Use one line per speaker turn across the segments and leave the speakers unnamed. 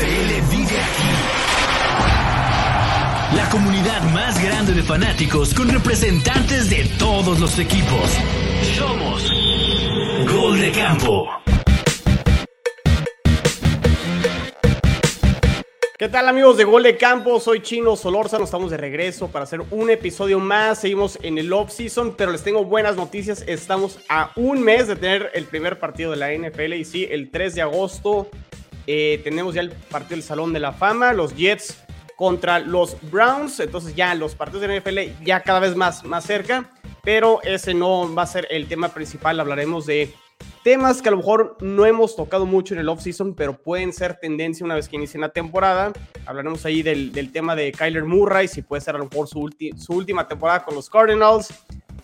NFL vive aquí. La comunidad más grande de fanáticos con representantes de todos los equipos. Somos Gol de Campo.
¿Qué tal amigos de Gol de Campo? Soy Chino Solórzano, estamos de regreso para hacer un episodio más. Seguimos en el off-season, pero les tengo buenas noticias. Estamos a un mes de tener el primer partido de la NFL y sí, el 3 de agosto eh, tenemos ya el partido del Salón de la Fama, los Jets contra los Browns. Entonces ya los partidos de NFL ya cada vez más, más cerca, pero ese no va a ser el tema principal. Hablaremos de Temas que a lo mejor no hemos tocado mucho en el off-season, pero pueden ser tendencia una vez que inicie la temporada. Hablaremos ahí del, tema de Kyler Murray, si puede ser a lo mejor su, su última temporada con los Cardinals,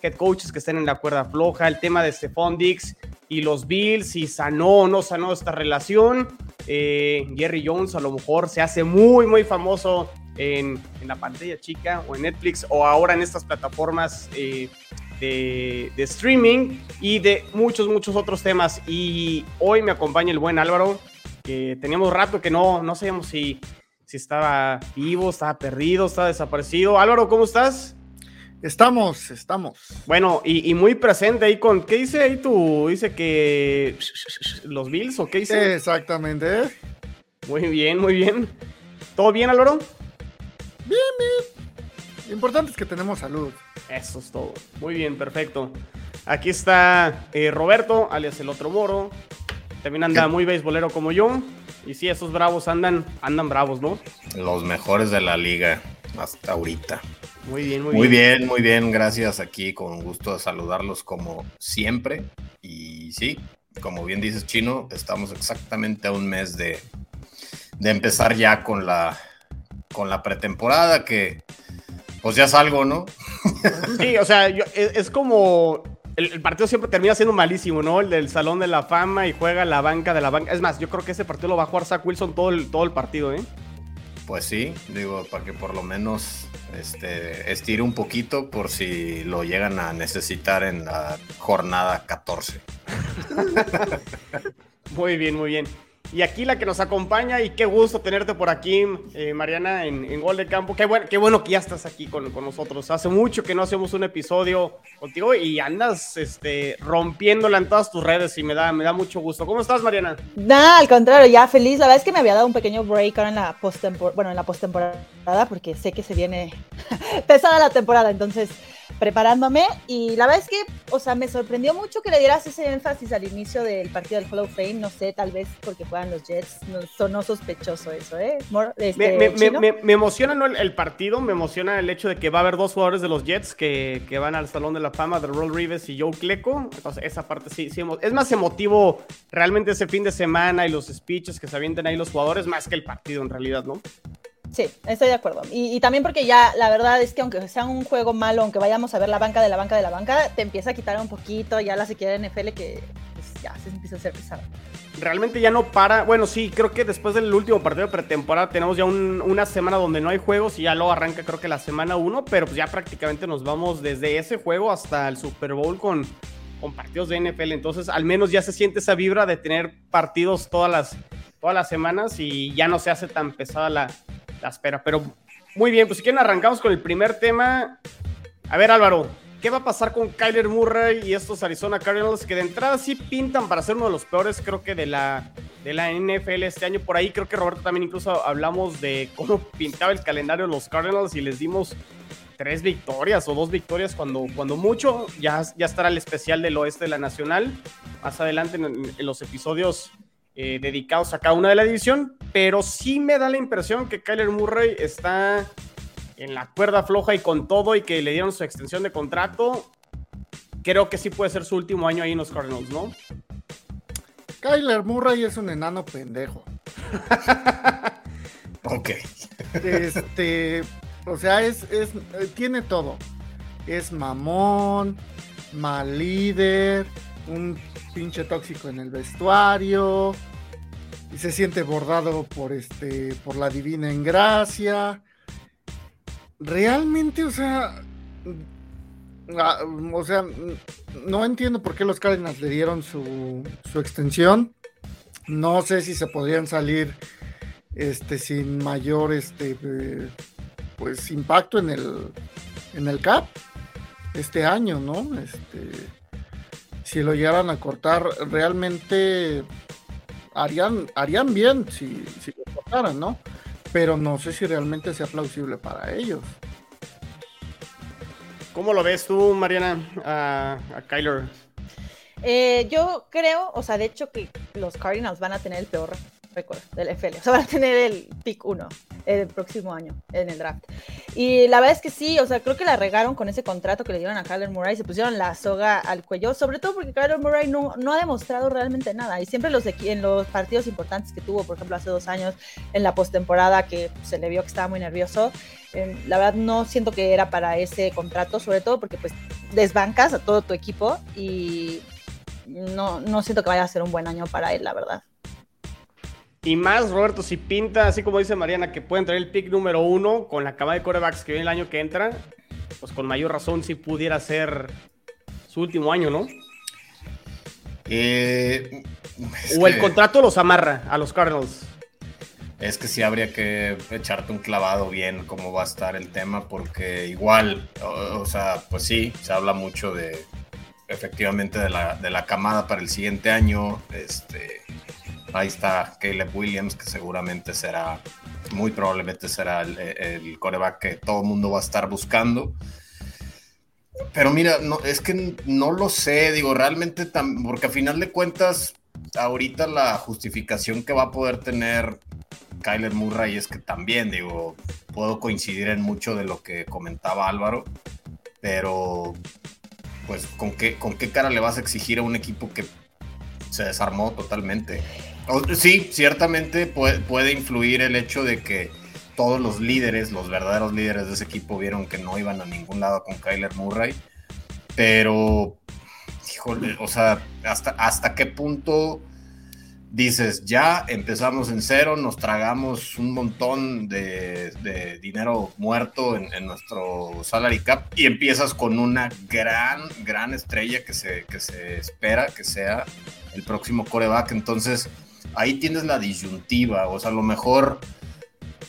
head coaches que estén en la cuerda floja, el tema de Stephon Dix y los Bills, si sanó o no sanó esta relación. Eh, Jerry Jones a lo mejor se hace muy, muy famoso en, la pantalla chica o en Netflix o ahora en estas plataformas eh, de, streaming y de muchos, muchos otros temas. Y hoy me acompaña el buen Álvaro, que teníamos rato que no, no sabíamos si, si estaba vivo, estaba perdido, estaba desaparecido. Álvaro, ¿cómo estás?
Estamos, estamos.
Bueno, y, muy presente ahí con, ¿qué dice ahí tú? Dice que los Bills o qué dice?
Exactamente.
Muy bien, muy bien. ¿Todo bien, Álvaro?
Bien, bien. Lo importante es que tenemos salud.
Eso es todo. Muy bien, perfecto. Aquí está eh, Roberto, alias el otro moro. También anda muy beisbolero como yo. Y sí, esos bravos andan, andan bravos, ¿no?
Los mejores de la liga hasta ahorita.
Muy bien, muy,
muy bien. Muy bien, gracias aquí. Con gusto de saludarlos como siempre. Y sí, como bien dices, Chino, estamos exactamente a un mes de, de empezar ya con la, con la pretemporada que pues ya salgo, ¿no?
Sí, o sea, es, como el, partido siempre termina siendo malísimo, ¿no? El del Salón de la Fama y juega la banca de la banca. Es más, yo creo que ese partido lo va a jugar Zach Wilson todo el, todo el partido, ¿eh?
Pues sí, digo, para que por lo menos este, estire un poquito por si lo llegan a necesitar en la jornada 14.
muy bien, muy bien. Y aquí la que nos acompaña, y qué gusto tenerte por aquí, eh, Mariana, en, Gol de Campo. Qué bueno, qué bueno que ya estás aquí con, nosotros. Hace mucho que no hacemos un episodio contigo y andas este, rompiéndola en todas tus redes y me da, me da mucho gusto. ¿Cómo estás, Mariana?
Nada, al contrario, ya feliz. La verdad es que me había dado un pequeño break ahora en la postemporada, bueno, en la postemporada, porque sé que se viene pesada la temporada, entonces preparándome y la verdad es que, o sea, me sorprendió mucho que le dieras ese énfasis al inicio del partido del Hall of Fame, no sé, tal vez porque juegan los Jets, no, sonó sospechoso eso, ¿eh?
Este, me, emociona ¿no? el, partido, me emociona el hecho de que va a haber dos jugadores de los Jets que, que van al Salón de la Fama, de Roll Reeves y Joe Cleco, entonces esa parte sí, sí, es más emotivo realmente ese fin de semana y los speeches que se avienten ahí los jugadores, más que el partido en realidad, ¿no?
Sí, estoy de acuerdo. Y, también porque ya la verdad es que aunque sea un juego malo, aunque vayamos a ver la banca de la banca de la banca, te empieza a quitar un poquito ya la sequía de NFL que pues, ya se empieza a hacer pesado.
Realmente ya no para. Bueno, sí, creo que después del último partido de pretemporada tenemos ya una semana donde no hay juegos y ya lo arranca creo que la semana 1, pero pues ya prácticamente nos vamos desde ese juego hasta el Super Bowl con, con partidos de NFL. Entonces al menos ya se siente esa vibra de tener partidos todas las, todas las semanas y ya no se hace tan pesada la, la espera. Pero muy bien, pues si quieren arrancamos con el primer tema. A ver Álvaro, ¿qué va a pasar con Kyler Murray y estos Arizona Cardinals que de entrada sí pintan para ser uno de los peores creo que de la, de la NFL este año? Por ahí creo que Roberto también incluso hablamos de cómo pintaba el calendario los Cardinals y les dimos tres victorias o dos victorias cuando, cuando mucho. Ya, ya estará el especial del oeste de la Nacional. Más adelante en los episodios eh, dedicados a cada una de la división, pero sí me da la impresión que Kyler Murray está en la cuerda floja y con todo y que le dieron su extensión de contrato. Creo que sí puede ser su último año ahí en los Cardinals, ¿no?
Kyler Murray es un enano pendejo.
ok.
Este, o sea, es, es, tiene todo. Es mamón, mal líder, un pinche tóxico en el vestuario y se siente bordado por este por la divina en gracia. Realmente, o sea, ah, o sea, no entiendo por qué los Cardinals le dieron su, su extensión. No sé si se podrían salir este, sin mayor este, pues, impacto en el, en el cap este año, ¿no? Este, si lo llegaran a cortar, realmente harían, harían bien si, si lo cortaran, ¿no? Pero no sé si realmente sea plausible para ellos.
¿Cómo lo ves tú, Mariana, a, a Kyler?
Eh, yo creo, o sea, de hecho que los Cardinals van a tener el peor récord del FL. O sea, van a tener el pick 1 el próximo año en el draft. Y la verdad es que sí, o sea, creo que la regaron con ese contrato que le dieron a Kyler Murray, se pusieron la soga al cuello, sobre todo porque Kyler Murray no, no ha demostrado realmente nada. Y siempre los en los partidos importantes que tuvo, por ejemplo, hace dos años en la postemporada, que se le vio que estaba muy nervioso, la verdad no siento que era para ese contrato, sobre todo porque pues desbancas a todo tu equipo y no, no siento que vaya a ser un buen año para él, la verdad.
Y más, Roberto, si pinta, así como dice Mariana, que pueden traer el pick número uno con la cama de corebacks que viene el año que entra, pues con mayor razón si pudiera ser su último año, ¿no?
Eh,
o el contrato los amarra a los Cardinals.
Es que sí habría que echarte un clavado bien cómo va a estar el tema, porque igual, o, sea, pues sí, se habla mucho de efectivamente de la, de la camada para el siguiente año. Este, ahí está Caleb Williams, que seguramente será, muy probablemente será el, coreback que todo el mundo va a estar buscando. Pero mira, no, es que no lo sé, digo, realmente, porque a final de cuentas, ahorita la justificación que va a poder tener Kyler Murray es que también, digo, puedo coincidir en mucho de lo que comentaba Álvaro, pero pues ¿con qué, con qué cara le vas a exigir a un equipo que se desarmó totalmente? Sí, ciertamente puede, puede influir el hecho de que todos los líderes, los verdaderos líderes de ese equipo vieron que no iban a ningún lado con Kyler Murray, pero, híjole, o sea, hasta, hasta qué punto dices, ya empezamos en cero, nos tragamos un montón de, dinero muerto en, nuestro salary cap y empiezas con una gran, gran estrella que se, que se espera que sea el próximo coreback. Entonces, ahí tienes la disyuntiva, o sea, a lo mejor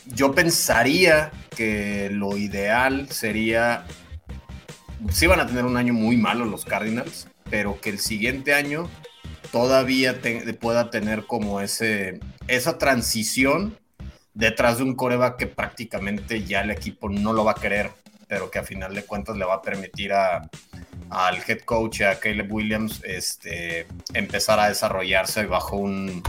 yo pensaría que lo ideal sería, sí van a tener un año muy malo los Cardinals, pero que el siguiente año todavía pueda tener como ese, esa transición detrás de un coreback que prácticamente ya el equipo no lo va a querer, pero que a final de cuentas le va a permitir a, al head coach, a Caleb Williams, este, empezar a desarrollarse bajo un,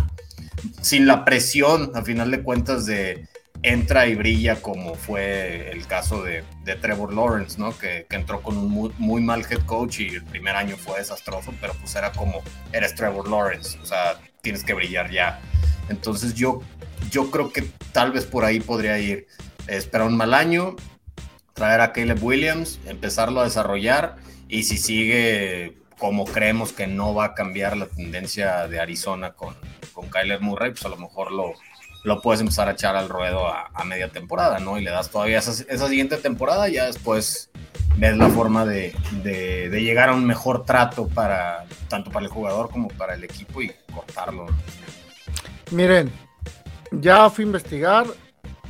sin la presión, a final de cuentas, de entra y brilla como fue el caso de, Trevor Lawrence, ¿no? Que, entró con un muy, mal head coach y el primer año fue desastroso, pero pues era como, eres Trevor Lawrence, o sea, tienes que brillar ya. Entonces yo, yo creo que tal vez por ahí podría ir, esperar un mal año, traer a Caleb Williams, empezarlo a desarrollar y si sigue como creemos que no va a cambiar la tendencia de Arizona con, con Kyler Murray, pues a lo mejor lo, lo puedes empezar a echar al ruedo a, media temporada, ¿no? Y le das todavía esa, siguiente temporada, ya después ves la forma de, llegar a un mejor trato para tanto para el jugador como para el equipo y cortarlo.
Miren, ya fui a investigar.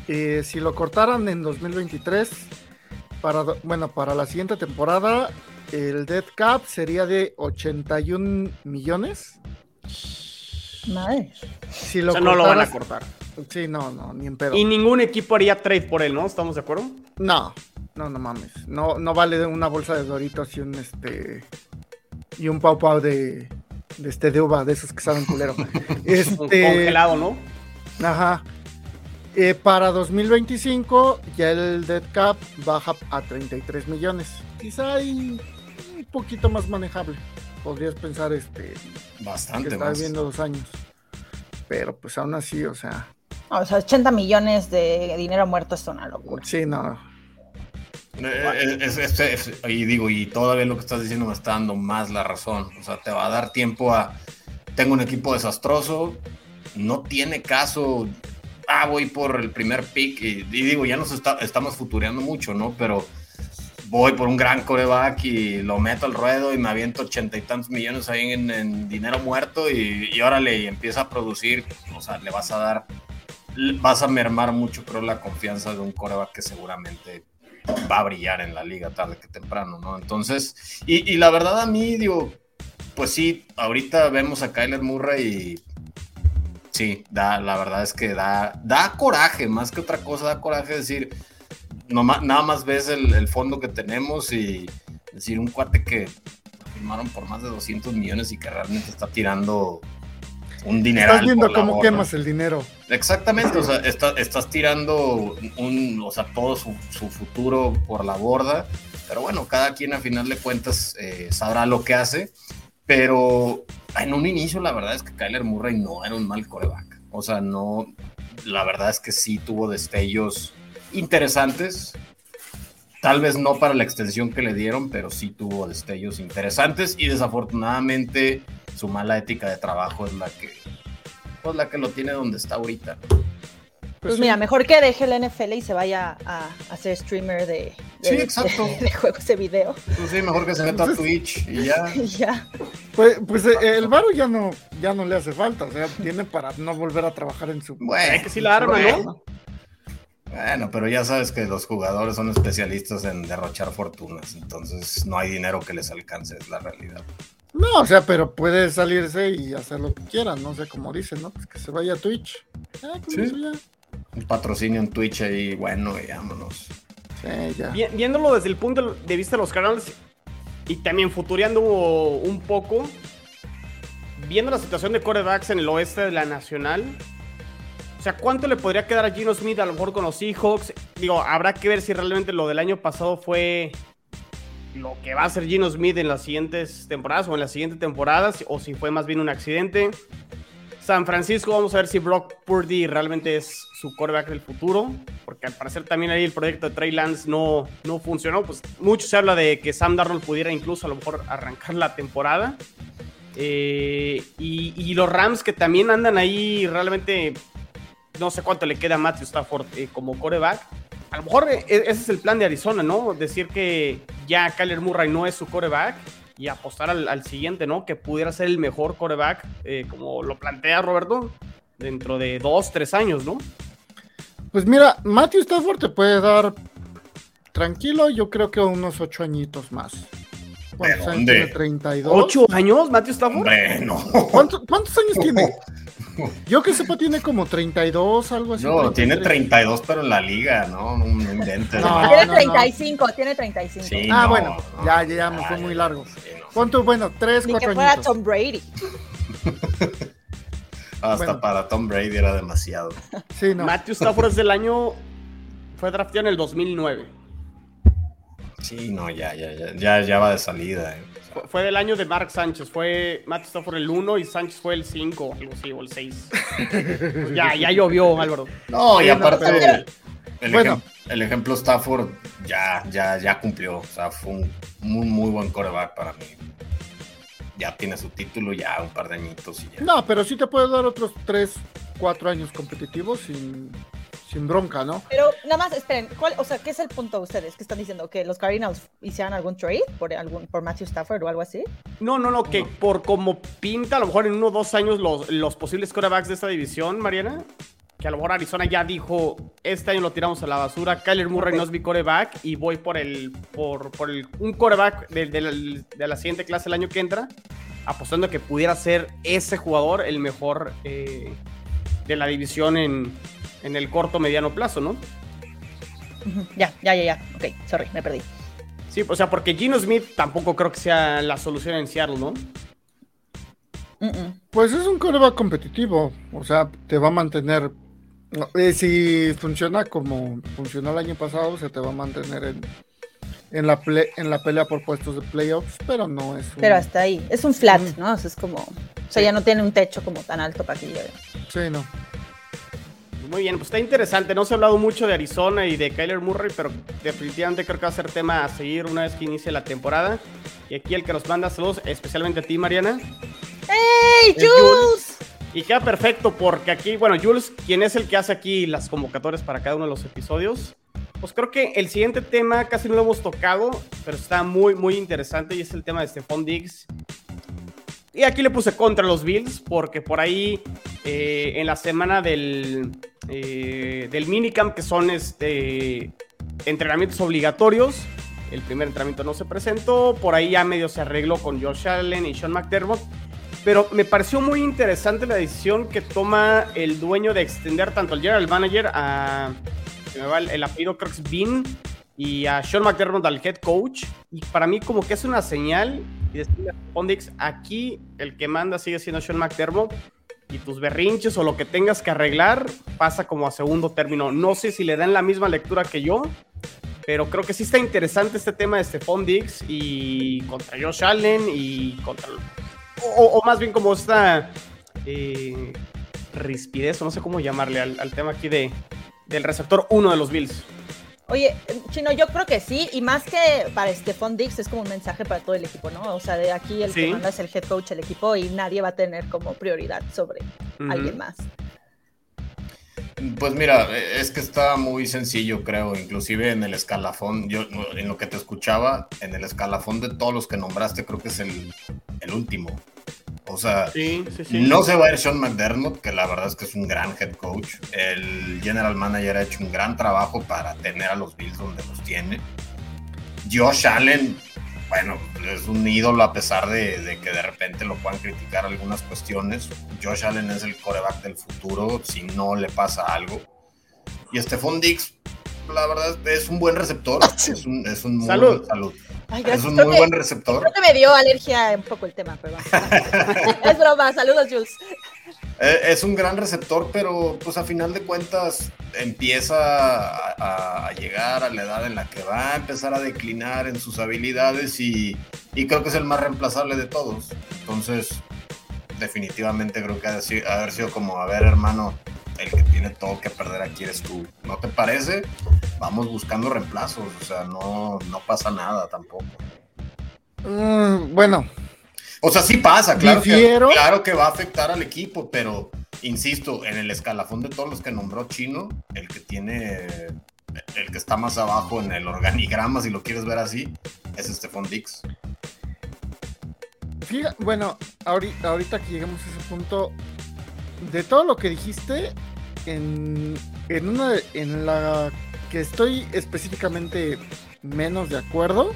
Eh, si lo cortaran en 2023, para, bueno, para la siguiente temporada, el dead cap sería de 81 millones.
Madre.
Si lo
no lo van a cortar.
Sí, no, no, ni en pedo.
Y ningún equipo haría trade por él, ¿no? ¿Estamos de acuerdo?
No, no, no mames. No, no vale una bolsa de doritos y un este. Y un pau pau de. De este de uva, de esos que saben culero. este,
congelado, ¿no?
Ajá. Eh, para 2025 ya el dead cap baja a 33 millones. Quizá hay un poquito más manejable. Podrías pensar este
bastante
que
está
viendo dos años. Pero pues aún así, o sea,
o sea, 80 millones de dinero muerto es una locura.
Sí, no.
Eh, eh, y digo, y todavía lo que estás diciendo me está dando más la razón. O sea, te va a dar tiempo a. Tengo un equipo desastroso, no tiene caso. Ah, voy por el primer pick. Y, digo, ya nos estamos futureando mucho, ¿no? Pero voy por un gran coreback y lo meto al ruedo y me aviento ochenta y tantos millones ahí en, dinero muerto y, y órale, y empieza a producir. O sea, le vas a dar vas a mermar mucho, creo, la confianza de un coreback que seguramente va a brillar en la liga tarde que temprano, ¿no? Entonces, y, y la verdad a mí, digo, pues sí, ahorita vemos a Kyler Murray y sí, da, la verdad es que da, da coraje, más que otra cosa, da coraje decir, no, nada más ves el, el fondo que tenemos y decir, un cuate que firmaron por más de 200 millones y que realmente está tirando un dinero.
Estás viendo cómo quemas el dinero.
Exactamente, o sea, estás tirando un, o sea, todo su, futuro por la borda, pero bueno, cada quien a final de cuentas eh, sabrá lo que hace, pero en un inicio la verdad es que Kyler Murray no era un mal coreback, o sea, no, la verdad es que sí tuvo destellos interesantes, Tal vez no para la extensión que le dieron, pero sí tuvo destellos interesantes y desafortunadamente su mala ética de trabajo es la que, pues la que lo tiene donde está ahorita.
Pues, pues mira, mejor que deje el NFL y se vaya a, hacer streamer de, juegos de video.
Pues sí, mejor que se meta a Twitch y ya.
ya.
Pues, pues eh, el Varo ya no, ya no le hace falta, o sea, tiene para no volver a trabajar en su.
Bueno, que sí la arma, ¿no?
Bueno, pero ya sabes que los jugadores son especialistas en derrochar fortunas, entonces no hay dinero que les alcance, es la realidad.
No, o sea, pero puede salirse y hacer lo que quieran, no sé cómo dicen, ¿no? Pues que se vaya a Twitch. Ah,
¿Sí? Un patrocinio en Twitch ahí, bueno, y vámonos.
Sí, ya.
Viéndolo desde el punto de vista de los canales y también futureando un poco, viendo la situación de corebacks en el oeste de la nacional, o sea, ¿cuánto le podría quedar a Gino Smith a lo mejor con los Seahawks? Digo, habrá que ver si realmente lo del año pasado fue lo que va a ser Gino Smith en las siguientes temporadas o en las siguientes temporadas, o si fue más bien un accidente. San Francisco, vamos a ver si Brock Purdy realmente es su quarterback del futuro, porque al parecer también ahí el proyecto de Trey Lance no, no funcionó. Pues mucho se habla de que Sam Darnold pudiera incluso a lo mejor arrancar la temporada. Eh, y, y, los Rams que también andan ahí realmente no sé cuánto le queda a Matthew Stafford eh, como coreback. A lo mejor eh, ese es el plan de Arizona, ¿no? Decir que ya Kyler Murray no es su coreback y apostar al, siguiente, ¿no? Que pudiera ser el mejor coreback, eh, como lo plantea Roberto, dentro de dos, tres años, ¿no?
Pues mira, Matthew Stafford te puede dar tranquilo, yo creo que unos ocho añitos más.
¿Cuántos años tiene?
32.
¿Ocho años, Matthew Stafford?
Bueno.
¿Cuántos, ¿Cuántos años tiene? Yo que sepa tiene como 32, algo así.
No, tiene 32, pero en la liga, ¿no? No, inventes.
No, tiene 35, tiene 35.
ah, bueno, ya, ya me fue muy largo. ¿Cuánto? Bueno, 3, 4 años. que fuera
Tom Brady.
Hasta para Tom Brady era demasiado.
Sí, no.
Matthew Stafford es del año. Fue drafteado en el 2009.
Sí, no, ya, ya, ya, ya, ya va de salida. Eh.
Fue del año de Mark Sánchez. Fue Matt Stafford el 1 y Sánchez fue el 5, algo así, o el 6. ya, ya llovió, Álvaro.
No, y aparte, el, bueno. el ejemplo Stafford ya, ya, ya cumplió. O sea, fue un muy, muy buen coreback para mí. Ya tiene su título, ya un par de añitos y ya.
No, pero sí te puede dar otros 3, 4 años competitivos sin sin bronca, ¿no?
Pero nada más, esperen, ¿cuál, o sea, ¿qué es el punto de ustedes? ¿Qué están diciendo? ¿Que los Cardinals hicieran algún trade por, algún, por Matthew Stafford o algo así?
No, no, no, que por como pinta, a lo mejor en uno o dos años los, los posibles quarterbacks de esta división, Mariana, que a lo mejor Arizona ya dijo, este año lo tiramos a la basura, Kyler Murray no es mi coreback y voy por el, por, por el, un coreback de, de, la, siguiente clase el año que entra, apostando que pudiera ser ese jugador el mejor eh, de la división en, en el corto mediano plazo, ¿no?
Ya, ya, ya, ya. Ok, sorry, me perdí.
Sí, o sea, porque Gino Smith tampoco creo que sea la solución en Seattle, ¿no?
Pues es un coreback competitivo, o sea, te va a mantener. Eh, si funciona como funcionó el año pasado, se te va a mantener en, en la, en la pelea por puestos de playoffs, pero no es
un... Pero hasta ahí, es un flat, ¿no? O sea, es como... O sea, ya no tiene un techo como tan alto para que llegue.
Sí, no.
Muy bien, pues está interesante. No se ha hablado mucho de Arizona y de Kyler Murray, pero definitivamente creo que va a ser tema a seguir una vez que inicie la temporada. Y aquí el que nos manda saludos, especialmente a ti, Mariana.
¡Hey, Jules!
Y queda perfecto porque aquí, bueno, Jules, quien es el que hace aquí las convocatorias para cada uno de los episodios, pues creo que el siguiente tema casi no lo hemos tocado, pero está muy, muy interesante y es el tema de Stephon Diggs Y aquí le puse contra los Bills, porque por ahí eh, en la semana del, eh, del minicamp, que son este, entrenamientos obligatorios, el primer entrenamiento no se presentó, por ahí ya medio se arregló con Josh Allen y Sean McDermott. Pero me pareció muy interesante la decisión que toma el dueño de extender tanto al general manager a. Me va el, apellido, que es Bean, y a Sean McDermott al head coach. Y para mí, como que es una señal. Y decirle a Pondix, aquí el que manda sigue siendo Sean McDermott. Y tus berrinches o lo que tengas que arreglar pasa como a segundo término. No sé si le dan la misma lectura que yo, pero creo que sí está interesante este tema de Stephon Diggs y contra Josh Allen y contra. O, más bien como esta eh, rispidez, o no sé cómo llamarle al, tema aquí de, del receptor uno de los Bills.
Oye, Chino, yo creo que sí, y más que para Stephon Diggs es como un mensaje para todo el equipo, ¿no? O sea, de aquí el que manda es el head coach del equipo y nadie va a tener como prioridad sobre alguien más.
Pues mira, es que está muy sencillo, creo. Inclusive en el escalafón, yo en lo que te escuchaba, en el escalafón de todos los que nombraste, creo que es el, último. O sea, no se va a ir Sean McDermott, que la verdad es que es un gran head coach. El general manager ha hecho un gran trabajo para tener a los Bills donde los tiene. Josh Allen, bueno, es un ídolo a pesar de, que de repente lo puedan criticar algunas cuestiones. Josh Allen es el coreback del futuro si no le pasa algo. Y Stephon Dix, la verdad, es un buen receptor. Es un, es un muy,
salud.
es un muy buen receptor.
Creo que me dio alergia un poco el tema, perdón. es broma, saludos, Jules.
Eh, es un gran receptor, pero pues a final de cuentas empieza a, llegar a la edad en la que va a empezar a declinar en sus habilidades y, creo que es el más reemplazable de todos. Entonces, definitivamente creo que ha de haber sido como, a ver hermano, el que tiene todo que perder aquí eres tú. ¿No te parece? Vamos buscando reemplazos, o sea, no, no pasa nada tampoco.
Mm, bueno,
o sea, sí pasa, claro que, claro que va a afectar al equipo, pero insisto, en el escalafón de todos los que nombró Chino, el que tiene, el que está más abajo en el organigrama, si lo quieres ver así, es Stephon Dix.
Bueno, ahorita, ahorita que llegamos a ese punto, de todo lo que dijiste, en, en una en la que estoy específicamente menos de acuerdo,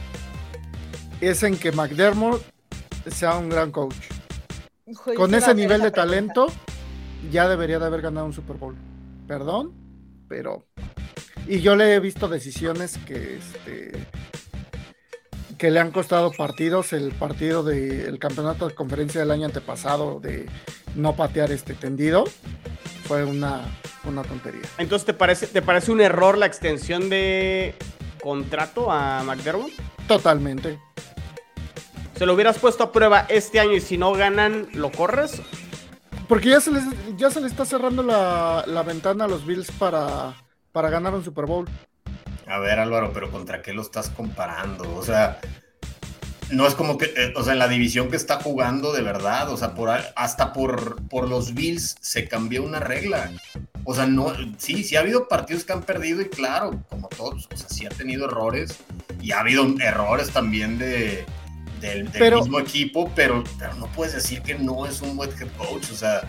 es en que McDermott sea un gran coach. Con ese nivel de talento, ya debería de haber ganado un Super Bowl. Perdón, pero. Y yo le he visto decisiones que este que le han costado partidos. El partido del campeonato de conferencia del año antepasado de no patear este tendido fue una, una tontería.
Entonces, ¿te parece, ¿te parece un error la extensión de contrato a McDermott?
Totalmente.
¿Se lo hubieras puesto a prueba este año y si no ganan, lo corres?
Porque ya se les, ya se le está cerrando la, ventana a los Bills para, para ganar un Super Bowl.
A ver, Álvaro, pero ¿contra qué lo estás comparando? O sea, no es como que, eh, o sea, en la división que está jugando de verdad, o sea, por, hasta por, por los Bills se cambió una regla. O sea, no, sí, sí ha habido partidos que han perdido y claro, como todos, o sea, sí ha tenido errores y ha habido errores también de, del, mismo equipo, pero, pero no puedes decir que no es un buen head coach, o sea,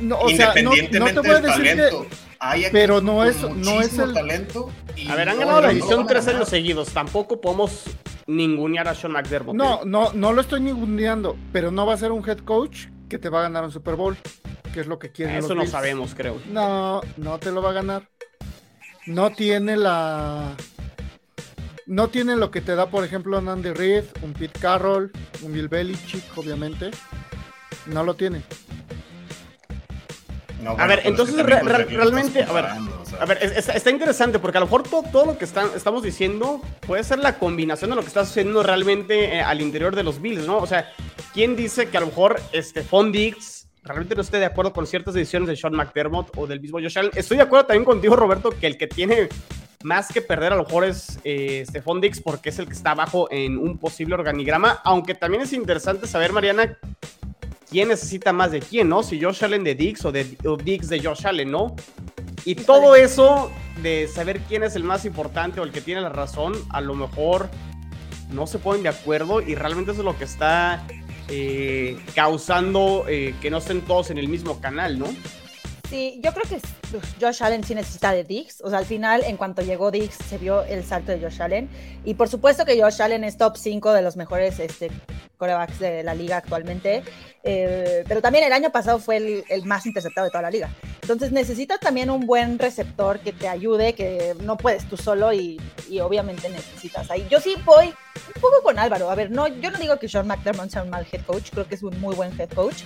independientemente del talento.
Pero no es, no es el
talento.
a ver, han ganado la edición tres años seguidos. Tampoco podemos ningunear a Sean McDermott.
No, no, no lo estoy ninguneando, pero no va a ser un head coach que te va a ganar un Super Bowl, que es lo que quiere.
Eso no sabemos, creo.
No, no te lo va a ganar. No tiene la no tiene lo que te da, por ejemplo, un Andy Reid, un Pete Carroll, un Bill Belichick, obviamente. No lo tiene.
A ver, entonces realmente, a ver, a ver está, interesante porque a lo mejor todo, lo que estamos diciendo puede ser la combinación de lo que está sucediendo realmente eh, al interior de los Bills, ¿no? O sea, ¿quién dice que a lo mejor este Fondix realmente no esté de acuerdo con ciertas decisiones de Sean McDermott o del mismo Josh Allen? Estoy de acuerdo también contigo, Roberto, que el que tiene más que perder a lo mejor es eh, Stephon Dix porque es el que está abajo en un posible organigrama, aunque también es interesante saber, Mariana, quién necesita más de quién, ¿no? Si Josh Allen de Dix o, de, Dix de Josh Allen, ¿no? Y todo eso de saber quién es el más importante o el que tiene la razón, a lo mejor no se ponen de acuerdo y realmente eso es lo que está eh, causando eh, que no estén todos en el mismo canal, ¿no?
Sí, yo creo que Josh Allen sí necesita de Dix. O sea, al final, en cuanto llegó Dix, se vio el salto de Josh Allen. Y por supuesto que Josh Allen es top 5 de los mejores este, corebacks de la liga actualmente. Eh, pero también el año pasado fue el, el, más interceptado de toda la liga. Entonces necesitas también un buen receptor que te ayude, que no puedes tú solo y, y obviamente necesitas ahí. Yo sí voy un poco con Álvaro. A ver, no, yo no digo que Sean McDermott sea un mal head coach, creo que es un muy buen head coach,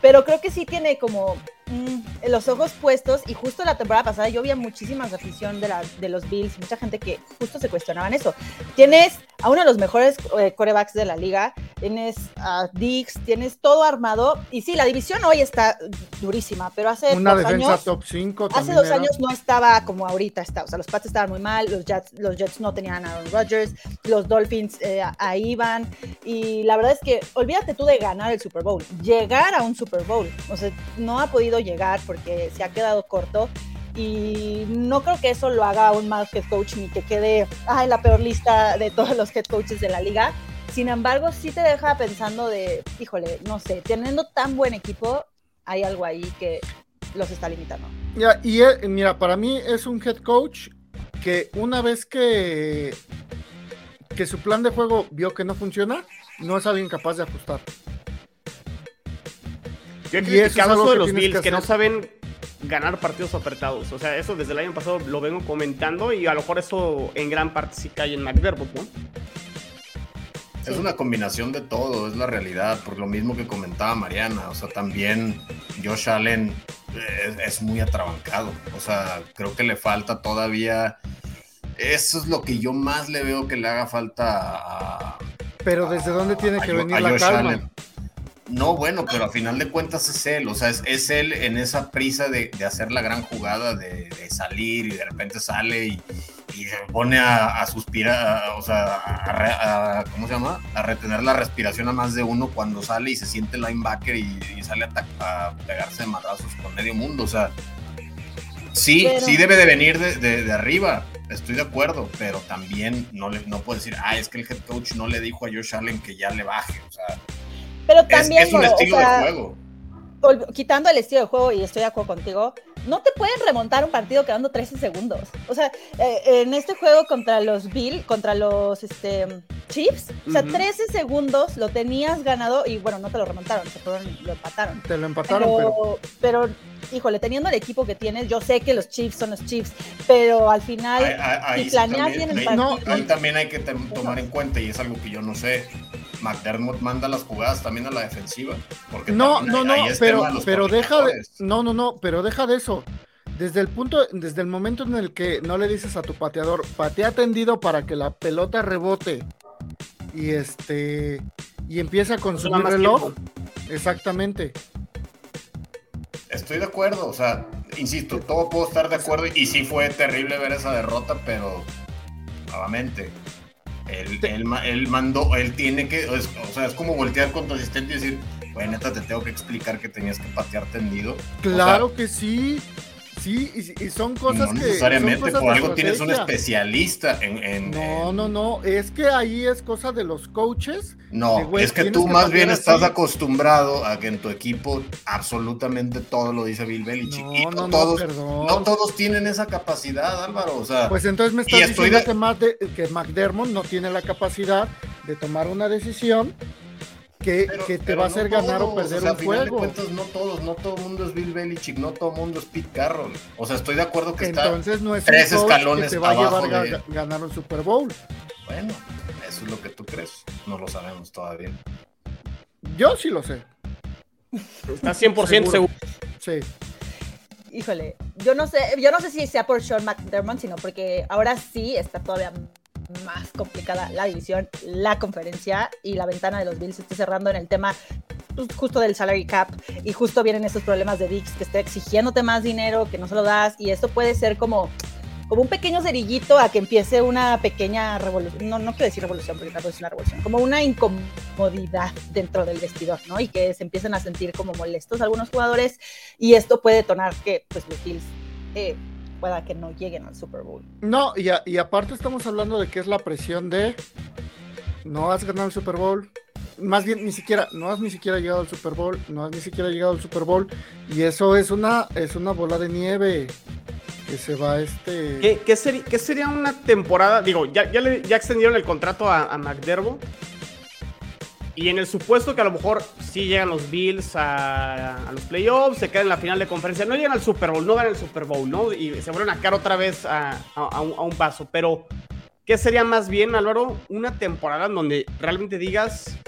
pero creo que sí tiene como mm, los ojos puestos y justo la temporada pasada yo vi muchísima afición de, la, de los Bills, mucha gente que justo se cuestionaban eso. Tienes a uno de los mejores eh, corebacks de la liga, tienes a Dix, tienes todo armado y sí, la división hoy está durísima, pero hace
Una
dos
defensa
años,
top 5
hace dos años no estaba como ahorita está, o sea, los Pats estaban muy mal, los Jets, los Jets no tenían a Aaron Rodgers, los Dolphins eh, ahí van y la verdad es que olvídate tú de ganar el Super Bowl, llegar a un Super Bowl, o sea, no ha podido llegar porque se ha quedado corto y no creo que eso lo haga un mal head coach ni que quede ah, en la peor lista de todos los head coaches de la liga. Sin embargo, sí te deja pensando de, híjole, no sé, teniendo tan buen equipo, hay algo ahí que los está limitando.
Ya, y eh, mira, para mí es un head coach que una vez que, que su plan de juego vio que no funciona, no es alguien capaz de ajustar.
Yo he
Y eso es
criticado
algo
eso de
que
los Bills,
que
que no saben ganar partidos apretados. O sea, eso desde el año pasado lo vengo comentando y a lo mejor eso en gran parte sí cae en McDermott, ¿no?
Es una combinación de todo, es la realidad, por lo mismo que comentaba Mariana. O sea, también Josh Allen es, es muy atrabancado. O sea, creo que le falta todavía. Eso es lo que yo más le veo que le haga falta a.
Pero ¿desde dónde tiene que venir
a
la
Josh
calma?
Allen. No, bueno, pero a final de cuentas es él, o sea, es, es él en esa prisa de, de hacer la gran jugada, de, de salir y de repente sale y, y se pone a, a suspirar, a- o sea, a, re- a- ¿cómo se llama? A retener la respiración a más de uno cuando sale y se siente linebacker y, y sale a, pegarse de madrazos con medio mundo, o sea, sí,
Pero-
sí debe de venir de arriba, estoy de acuerdo, pero también no, le, no puedo decir, ah, es que el head coach no le dijo a Josh Allen que ya le baje, o sea,
Pero
es,
también,
es un
o
estilo
sea,
de juego.
quitando el estilo de juego, y estoy de acuerdo contigo, no te pueden remontar un partido quedando 13 segundos. O sea, eh, en este juego contra los Bill, contra los este, Chiefs, o sea,
Ujú.
13 segundos lo tenías ganado y bueno, no te lo remontaron, se fueron, lo empataron.
Te lo empataron, pero,
pero, pero, híjole, teniendo el equipo que tienes, yo sé que los Chiefs son los Chiefs, pero al final,
Ahí- ahí-
si planeas
también-
bien el
ahí-
partido,
ahí también hay que tomar en cuenta, y es algo que yo no sé. McDermott manda las jugadas también a la defensiva. Porque
no,
también
no,
ahí-
no,
ahí es
pero, pero deja de, no, no, no, pero deja de eso. Desde el punto, desde el momento en el que no le dices a tu pateador, patea tendido para que la pelota rebote y este y empieza a consumir
Toma más
reloj.
tiempo.
Exactamente.
Estoy de acuerdo, o sea, insisto, todo puedo estar de acuerdo y sí fue terrible ver esa derrota, pero nuevamente, él, él, él mandó, él tiene que, o sea, es como voltear con tu asistente y decir, güey, neta, te tengo que explicar que tenías que patear tendido.
Claro que sí. Sí, y, y son cosas
no
que.
necesariamente,
cosas
por algo tienes un especialista en... en-
No,
en-
no, no. Es que ahí es cosa de los coaches.
No,
de, güey,
es que tú
que
más bien
así.
estás acostumbrado a que en tu equipo absolutamente todo lo dice Bill Belichick. y
No,
no,
no, no,
todos,
perdón.
no todos tienen esa capacidad, Álvaro. O sea,
Pues entonces me
Y
estás diciendo
de-
que, Matt de- que McDermott no tiene la capacidad de tomar una decisión que,
pero-
que te va a
no
hacer ganar o perder
sea,
un
a de
juego.
cuentas, no todos, no todo el mundo es Bill Belichick, no todo el mundo es Pete Carroll. O sea, estoy de acuerdo que está.
Entonces no es
tres escalones
que te va a llevar
abajo
a
de-
ga- ganar un Super Bowl.
Bueno, eso es lo que tú crees. No lo sabemos todavía.
Yo sí lo sé.
Está 100% seguro.
Sí.
híjole, yo no sé, yo no sé si sea por Sean McDermott, sino porque ahora sí está todavía más complicada la división, la conferencia y la ventana de los Bills se está cerrando en el tema pues, justo del salary cap. Y justo vienen esos problemas de Dix que está exigiéndote más dinero, que no se lo das. Y esto puede ser como como un pequeño cerillito a que empiece una pequeña revolución, no, no quiero decir revolución porque tampoco es una revolución, como una incomodidad dentro del vestidor, ¿no? Y que se empiecen a sentir como molestos algunos jugadores. Y esto puede detonar que pues los Bills eh, pueda que no lleguen al Super Bowl.
No, y, a- y aparte estamos hablando de que es la presión de no has ganado el Super Bowl, más bien ni siquiera, no has ni siquiera llegado al Super Bowl, no has ni siquiera llegado al Super Bowl, y eso es una, es una bola de nieve que se va este.
¿Qué, qué, seri- qué sería una temporada? Digo, ya, ya, le- ya extendieron el contrato a, a McDermott. Y en el supuesto que a lo mejor sí llegan los Bills a, los playoffs, se quedan en la final de conferencia, no llegan al Super Bowl, no ganan el Super Bowl, ¿no? Y se vuelven a caer otra vez a, un, paso. Pero, ¿qué sería más bien, Álvaro? Una temporada en donde realmente digas,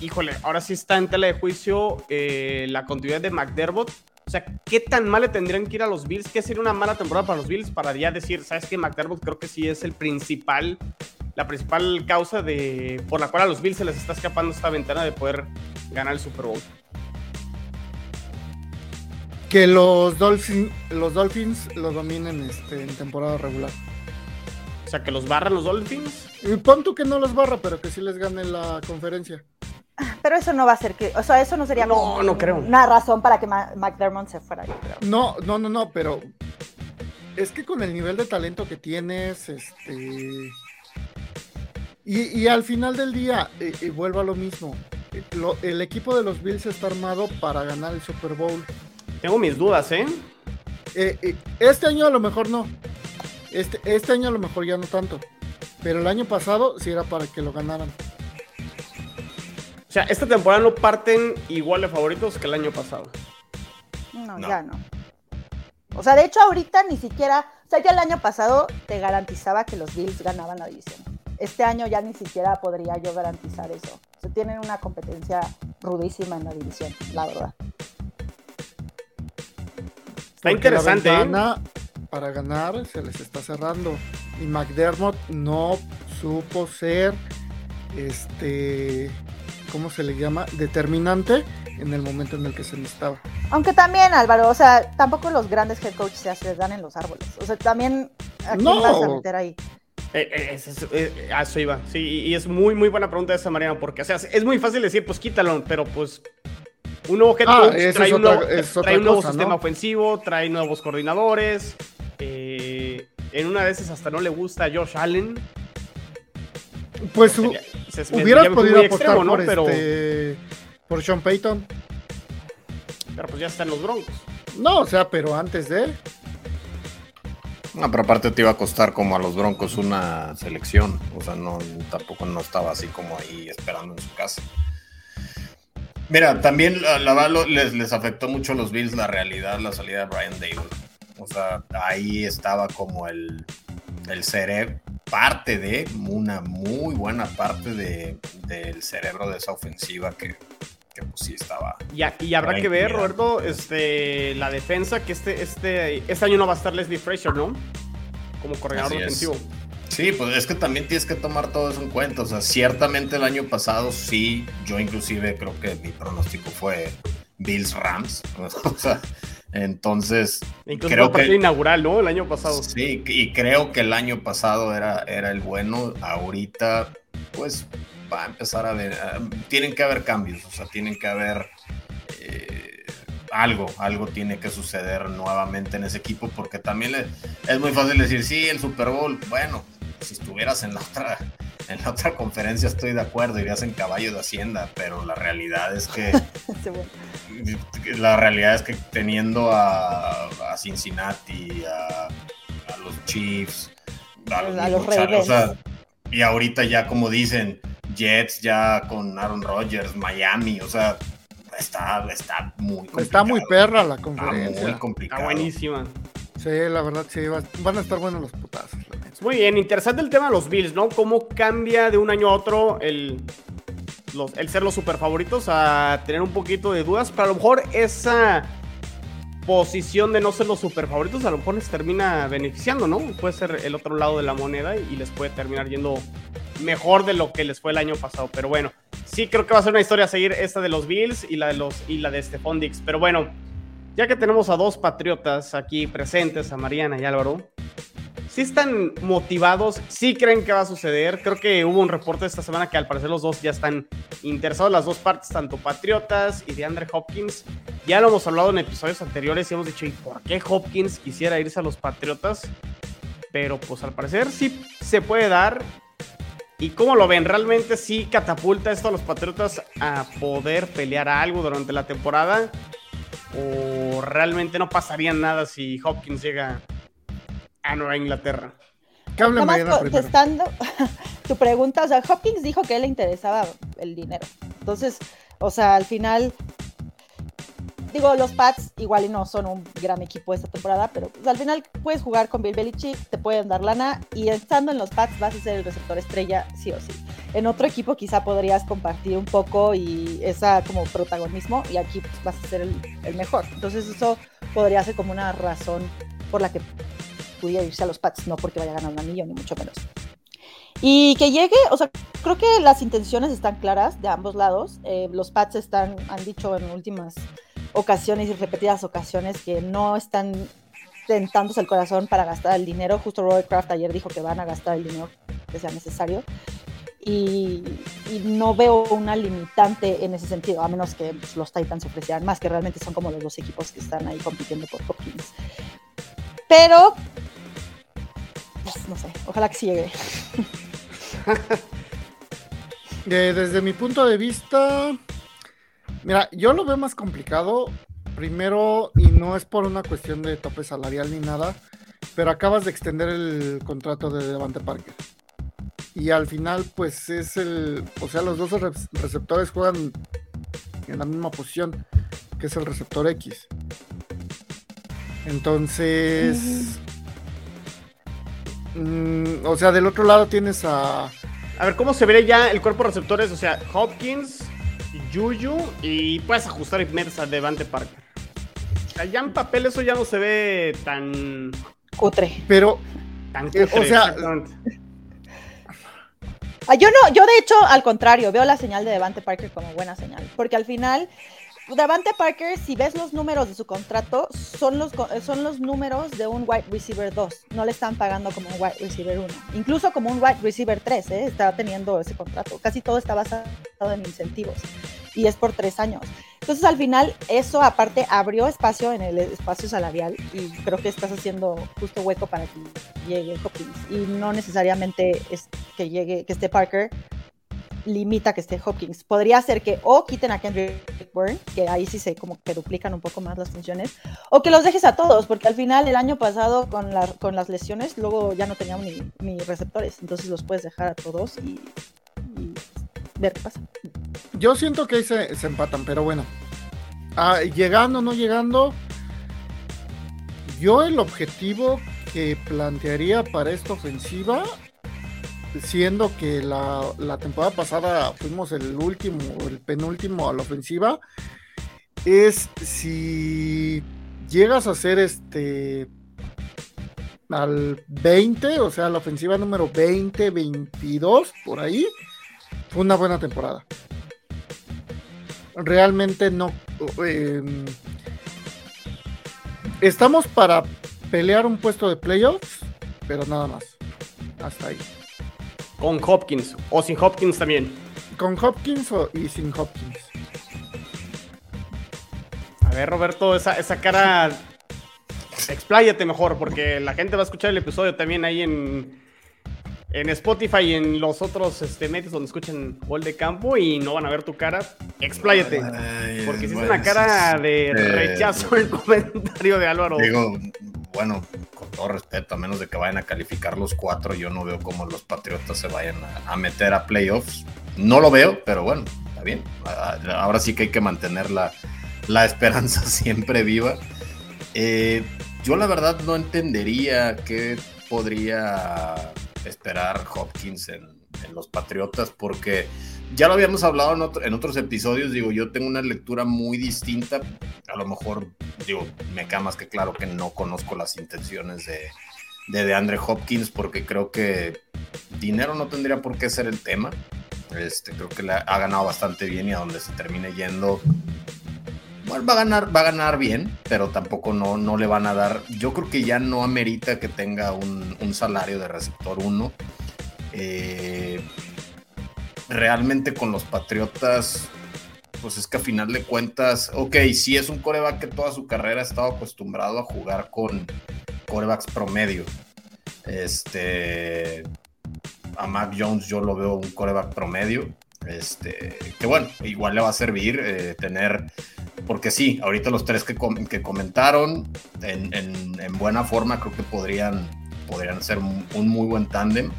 híjole, ahora sí está en tela de juicio eh, la continuidad de McDermott. O sea, ¿qué tan mal le tendrían que ir a los Bills? ¿Qué sería una mala temporada para los Bills para ya decir, sabes que McDermott creo que sí es el principal, la principal causa de por la cual a los Bills se les está escapando esta ventana de poder ganar el Super Bowl?
Que los Dolphins, los Dolphins lo dominen este, en temporada regular.
O sea, que los barran los Dolphins.
Y pon tú que no los barra, pero que sí les gane la conferencia.
Pero eso no va a ser que, o sea, eso no sería
No,
como
no creo.
una razón para que McDermott se fuera, yo creo.
No, no, no, no, pero es que con el nivel de talento que tienes, este. Y, y al final del día, eh, eh, vuelvo a lo mismo. lo- el equipo de los Bills está armado para ganar el Super Bowl.
Tengo mis dudas, ¿eh?
Eh, eh, este año a lo mejor no. Este, este año a lo mejor ya no tanto. Pero el año pasado sí era para que lo ganaran.
O sea, esta temporada no parten igual de favoritos que el año pasado.
No,
No.
ya no. O sea, de hecho ahorita ni siquiera, o sea, ya el año pasado te garantizaba que los Bills ganaban la división. Este año ya ni siquiera podría yo garantizar eso. O sea, tienen una competencia rudísima en la división, la verdad.
Está
Porque
interesante,
La
¿eh?
para ganar se les está cerrando. Y McDermott no supo ser, este, ¿cómo se le llama? Determinante en el momento en el que se necesitaba.
Aunque también, Álvaro, o sea, tampoco los grandes head coaches se se dan en los árboles. O sea, también, ¿a quién
No.
vas a meter ahí?
Eh, eh, eh, a eso iba. Sí, y es muy, muy buena pregunta esa, Mariana, porque, o sea, es muy fácil decir, pues quítalo, pero pues un nuevo head
Ah,
coach trae,
es
un
otra- otra
trae un nuevo sistema
¿no?
ofensivo, trae nuevos coordinadores. eh, en una de esas hasta no le gusta a Josh Allen.
Pues
se- me-
hubieras podido apostar
extremo, ¿no?
por,
Pero,
este, por Sean Payton.
pero pues ya están los Broncos.
No, o sea, pero antes de...
No, pero aparte te iba a costar como a los Broncos una selección. O sea, no, tampoco no estaba así como ahí esperando en su casa. Mira, también la, la les, les afectó mucho a los Bills la realidad, la salida de Brian Dable. O sea, ahí estaba como el, el cerebro, parte de, una muy buena parte de, del cerebro de esa ofensiva que, que pues sí estaba.
Y, y habrá que ver. Roberto, este, la defensa, que este, este, este año no va a estar Leslie Frazier, ¿no? Como coordinador defensivo.
Sí, pues es que también tienes que tomar todo eso en cuenta. O sea, ciertamente el año pasado sí, yo inclusive creo que mi pronóstico fue Bills Rams. O sea, entonces
Incluso
creo que
inaugural, ¿no? El año pasado.
sí, y creo que el año pasado era, era el bueno. Ahorita, pues va a empezar a ver, ah, tienen que haber cambios, o sea, tienen que haber eh, algo, algo tiene que suceder nuevamente en ese equipo, porque también le- es muy fácil decir, sí, el Super Bowl, bueno, si estuvieras en la otra, en la otra conferencia estoy de acuerdo, irías en caballo de Hacienda, pero la realidad es que la realidad es que teniendo a, a Cincinnati, a, a los Chiefs, a los,
A los
o sea, y ahorita ya como dicen, Jets ya con Aaron Rodgers, Miami, o sea, está, está muy complicado.
Está muy perra la
Está
conferencia.
muy
Está
complicado.
buenísima.
Sí, la verdad, sí, va- van a estar buenos los putazos.
Muy bien, interesante el tema de los Bills, ¿no? Cómo cambia de un año a otro el, los- el ser los super favoritos a tener un poquito de dudas, pero a lo mejor esa posición de no ser los super favoritos a lo mejor les termina beneficiando, ¿no? Puede ser el otro lado de la moneda y les puede terminar yendo mejor de lo que les fue el año pasado, pero bueno, sí creo que va a ser una historia a seguir esta de los Bills y la de los y la de Stephon Dix, pero bueno, ya que tenemos a dos patriotas aquí presentes, a Mariana y Álvaro, sí están motivados, sí creen que va a suceder. Creo que hubo un reporte esta semana que al parecer los dos ya están interesados, las dos partes, tanto Patriotas y de Andre Hopkins. Ya lo hemos hablado en episodios anteriores y hemos dicho, ¿y por qué Hopkins quisiera irse a los Patriotas? Pero pues al parecer sí se puede dar. ¿Y cómo lo ven? ¿Realmente sí catapulta esto a los Patriotas a poder pelear algo durante la temporada? ¿O realmente no pasaría nada si Hopkins llega a Nueva Inglaterra?
¿Qué
contestando tu pregunta, o sea, Hopkins dijo que a él le interesaba el dinero. Entonces, o sea, al final, digo, los Pats igual y no son un gran equipo esta temporada, pero pues, al final puedes jugar con Bill Belichick, te pueden dar lana y estando en los Pats vas a ser el receptor estrella sí o sí. En otro equipo quizá podrías compartir un poco y esa como protagonismo y aquí pues, vas a ser el, el mejor. Entonces eso podría ser como una razón por la que pudiera irse a los Pats, no porque vaya a ganar un anillo ni mucho menos. Y que llegue, o sea, creo que las intenciones están claras de ambos lados. Eh, los Pats están, han dicho en últimas ocasiones y repetidas ocasiones que no están tentándose el corazón para gastar el dinero. Justo Robert Kraft ayer dijo que van a gastar el dinero que sea necesario. Y, no veo una limitante en ese sentido, a menos que pues, los Titans ofrecieran más, que realmente son como los dos equipos que están ahí compitiendo por Hopkins. Pero, pues, no sé, ojalá que sí llegue.
Eh, desde mi punto de vista, mira, yo lo veo más complicado. Primero, y no es por una cuestión de tope salarial ni nada, pero acabas de extender el contrato de Devante Parker. Y al final, pues es el. O sea, los dos re- receptores juegan en la misma posición, que es el receptor X. Entonces. mm, o sea, del otro lado tienes a.
A ver, ¿cómo se vería ya el cuerpo de receptores? O sea, Hopkins, Juju y puedes ajustar y metes a Devante Parker. O sea, ya en papel eso ya no se ve tan...
Cutre.
Pero
tan
Eh, o
cutre,
sea,
exactamente.
Ah, yo no, yo de hecho, al contrario, veo la señal de Devante Parker como buena señal. Porque al final, Devante Parker, si ves los números de su contrato, son los, co- son los números de un wide receiver 2. No le están pagando como un wide receiver 1. Incluso como un wide receiver 3, ¿eh? está teniendo ese contrato. Casi todo está basado en incentivos. Y es por tres años. Entonces, al final, eso aparte abrió espacio en el espacio salarial. Y creo que estás haciendo justo hueco para que llegue Hopkins. Y no necesariamente es que llegue, que esté Parker limita que esté Hopkins. Podría ser que o quiten a Kendrick Bourne, que ahí sí se como que duplican un poco más las funciones, o que los dejes a todos, porque al final el año pasado con, la- con las lesiones, luego ya no tenían ni, ni receptores, entonces los puedes dejar a todos y, ver qué pasa.
Yo siento que ahí se, se empatan, pero bueno. Ah, llegando no llegando, yo el objetivo que plantearía para esta ofensiva, siendo que la, la temporada pasada fuimos el último, el penúltimo a la ofensiva, es si llegas a ser este al 20, o sea, la ofensiva número 20, 22, por ahí, fue una buena temporada realmente no. eh, estamos para pelear un puesto de playoffs, pero nada más. Hasta ahí.
Con Hopkins o sin Hopkins también.
Con Hopkins o- y sin Hopkins.
A ver, Roberto, esa, esa cara... Expláyate mejor, porque la gente va a escuchar el episodio también ahí en, en Spotify y en los otros este, medios donde escuchen Gol de Campo y no van a ver tu cara. Expláyate.
Ay,
Porque si es una cara de
eh,
rechazo el comentario de Álvaro.
Digo, bueno, con todo respeto, a menos de que vayan a calificar los cuatro, yo no veo cómo los Patriotas se vayan a, meter a playoffs. No lo veo, pero bueno, está bien. Ahora sí que hay que mantener la, la esperanza siempre viva. Eh, yo la verdad no entendería qué podría esperar Hopkins en los Patriotas, porque ya lo habíamos hablado en, otro- en otros episodios, digo, yo tengo una lectura muy distinta, a lo mejor, digo, me queda más que claro que no conozco las intenciones de, de DeAndre Hopkins, porque creo que dinero no tendría por qué ser el tema, este, creo que ha ganado bastante bien y a donde se termine yendo, va a ganar, va a ganar bien, pero tampoco no, no le van a dar. Yo creo que ya no amerita que tenga un, un salario de receptor 1. Realmente con los Patriotas, pues es que a final de cuentas, ok, sí es un coreback que toda su carrera ha estado acostumbrado a jugar con corebacks promedio. Este. a Mac Jones yo lo veo un coreback promedio. Este, que bueno, igual le va a servir eh, tener, porque sí, ahorita los tres que, que comentaron en, buena forma creo que podrían, podrían ser un, muy buen tándem,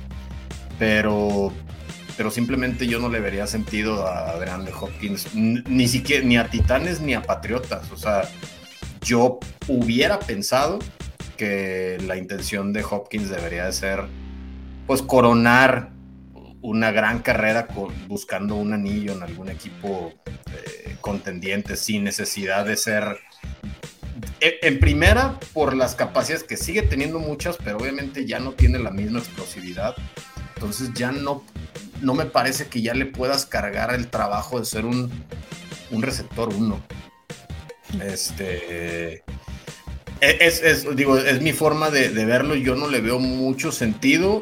pero, pero simplemente yo no le vería sentido a Adrián de Hopkins, ni siquiera, ni a Titanes ni a Patriotas, o sea, yo hubiera pensado que la intención de Hopkins debería de ser pues coronar una gran carrera buscando un anillo en algún equipo eh, contendiente sin necesidad de ser e, en primera por las capacidades que sigue teniendo muchas pero obviamente ya no tiene la misma explosividad. Entonces ya no no me parece que ya le puedas cargar el trabajo de ser un, un receptor uno este e, es, digo, es mi forma de, verlo. Yo no le veo mucho sentido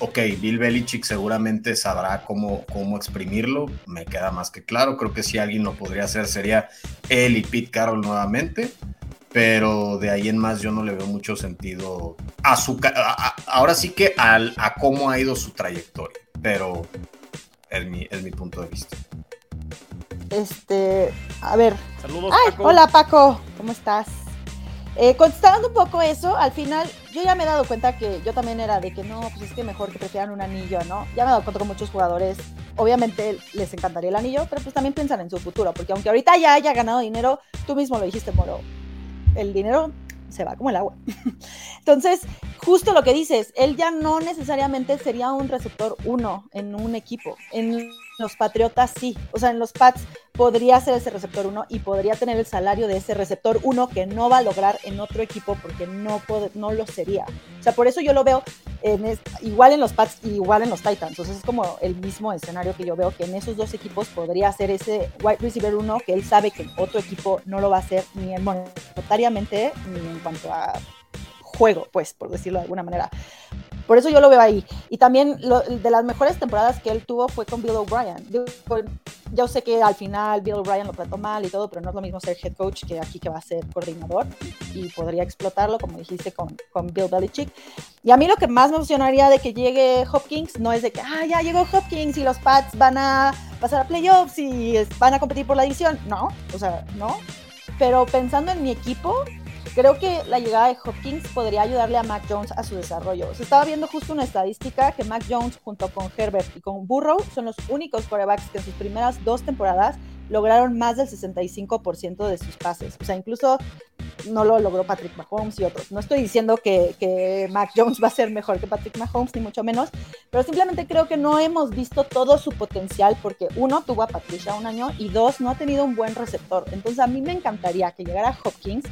ok, Bill Belichick seguramente sabrá cómo, cómo exprimirlo, me queda más que claro. Creo que si alguien lo podría hacer sería él y Pete Carroll nuevamente, pero de ahí en más yo no le veo mucho sentido a su. ahora sí que a cómo ha ido su trayectoria, pero es mi, es mi punto de vista.
Este, a ver.
Saludos,
Paco. Hola, Paco, ¿cómo estás? Eh, contestando un poco eso, al final yo ya me he dado cuenta que yo también era de que no, pues es que mejor que prefieran un anillo, ¿no? Ya me he dado cuenta con muchos jugadores, obviamente les encantaría el anillo, pero pues también piensan en su futuro, porque aunque ahorita ya haya ganado dinero, tú mismo lo dijiste, Moro, el dinero se va como el agua. Entonces, justo lo que dices, él ya no necesariamente sería un receptor uno en un equipo. En los Patriotas sí. O sea, en los Pats podría ser ese receptor 1 y podría tener el salario de ese receptor 1 que no va a lograr en otro equipo porque no, no lo sería. O sea, por eso yo lo veo igual en los Pats y igual en los Titans. Sea, es como el mismo escenario que yo veo que en esos dos equipos podría ser ese wide receiver 1 que él sabe que en otro equipo no lo va a hacer ni en monetariamente ni en cuanto a juego, pues, por decirlo de alguna manera. Por eso yo lo veo ahí. Y también de las mejores temporadas que él tuvo fue con Bill O'Brien. Yo sé que al final Bill O'Brien lo trató mal y todo, pero no es lo mismo ser head coach que aquí que va a ser coordinador y podría explotarlo, como dijiste, con, con Bill Belichick. Y a mí lo que más me emocionaría de que llegue Hopkins no es de que, ah, ya llegó Hopkins y los Pats van a pasar a playoffs y van a competir por la división. No, o sea, no. Pero pensando en mi equipo, Creo que la llegada de Hopkins podría ayudarle a Mac Jones a su desarrollo. Se estaba viendo justo una estadística que Mac Jones junto con Herbert y con Burrow son los únicos quarterbacks que en sus primeras dos temporadas lograron más del 65% de sus pases. O sea, incluso no lo logró Patrick Mahomes y otros. No estoy diciendo que, que, Mac Jones va a ser mejor que Patrick Mahomes, ni mucho menos, pero simplemente creo que no hemos visto todo su potencial porque uno, tuvo a Patricia un año y dos, no ha tenido un buen receptor. Entonces a mí me encantaría que llegara Hopkins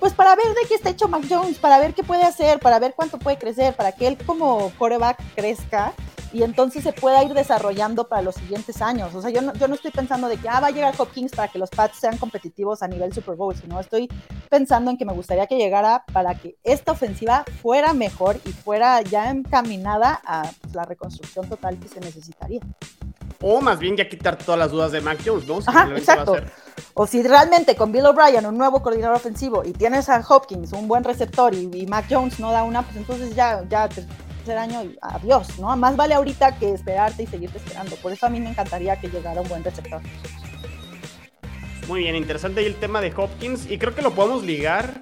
pues para ver de qué está hecho Mac Jones, para ver qué puede hacer, para ver cuánto puede crecer, para que él como coreback crezca y entonces se pueda ir desarrollando para los siguientes años. O sea, yo no, estoy pensando de que ah, va a llegar Hopkins para que los Pats sean competitivos a nivel Super Bowl, sino estoy pensando en que me gustaría que llegara para que esta ofensiva fuera mejor y fuera ya encaminada a la reconstrucción total que se necesitaría.
O más bien ya quitar todas las dudas de Mac Jones, ¿no?
Ajá, exacto. O si realmente con Bill O'Brien, un nuevo coordinador ofensivo, y tienes a Hopkins, un buen receptor, y, Mac Jones no da una, pues entonces ya, ya tercer año y adiós, ¿no? Más vale ahorita que esperarte y seguirte esperando. Por eso a mí me encantaría que llegara un buen receptor.
Muy bien, interesante ahí el tema de Hopkins, y creo que lo podemos ligar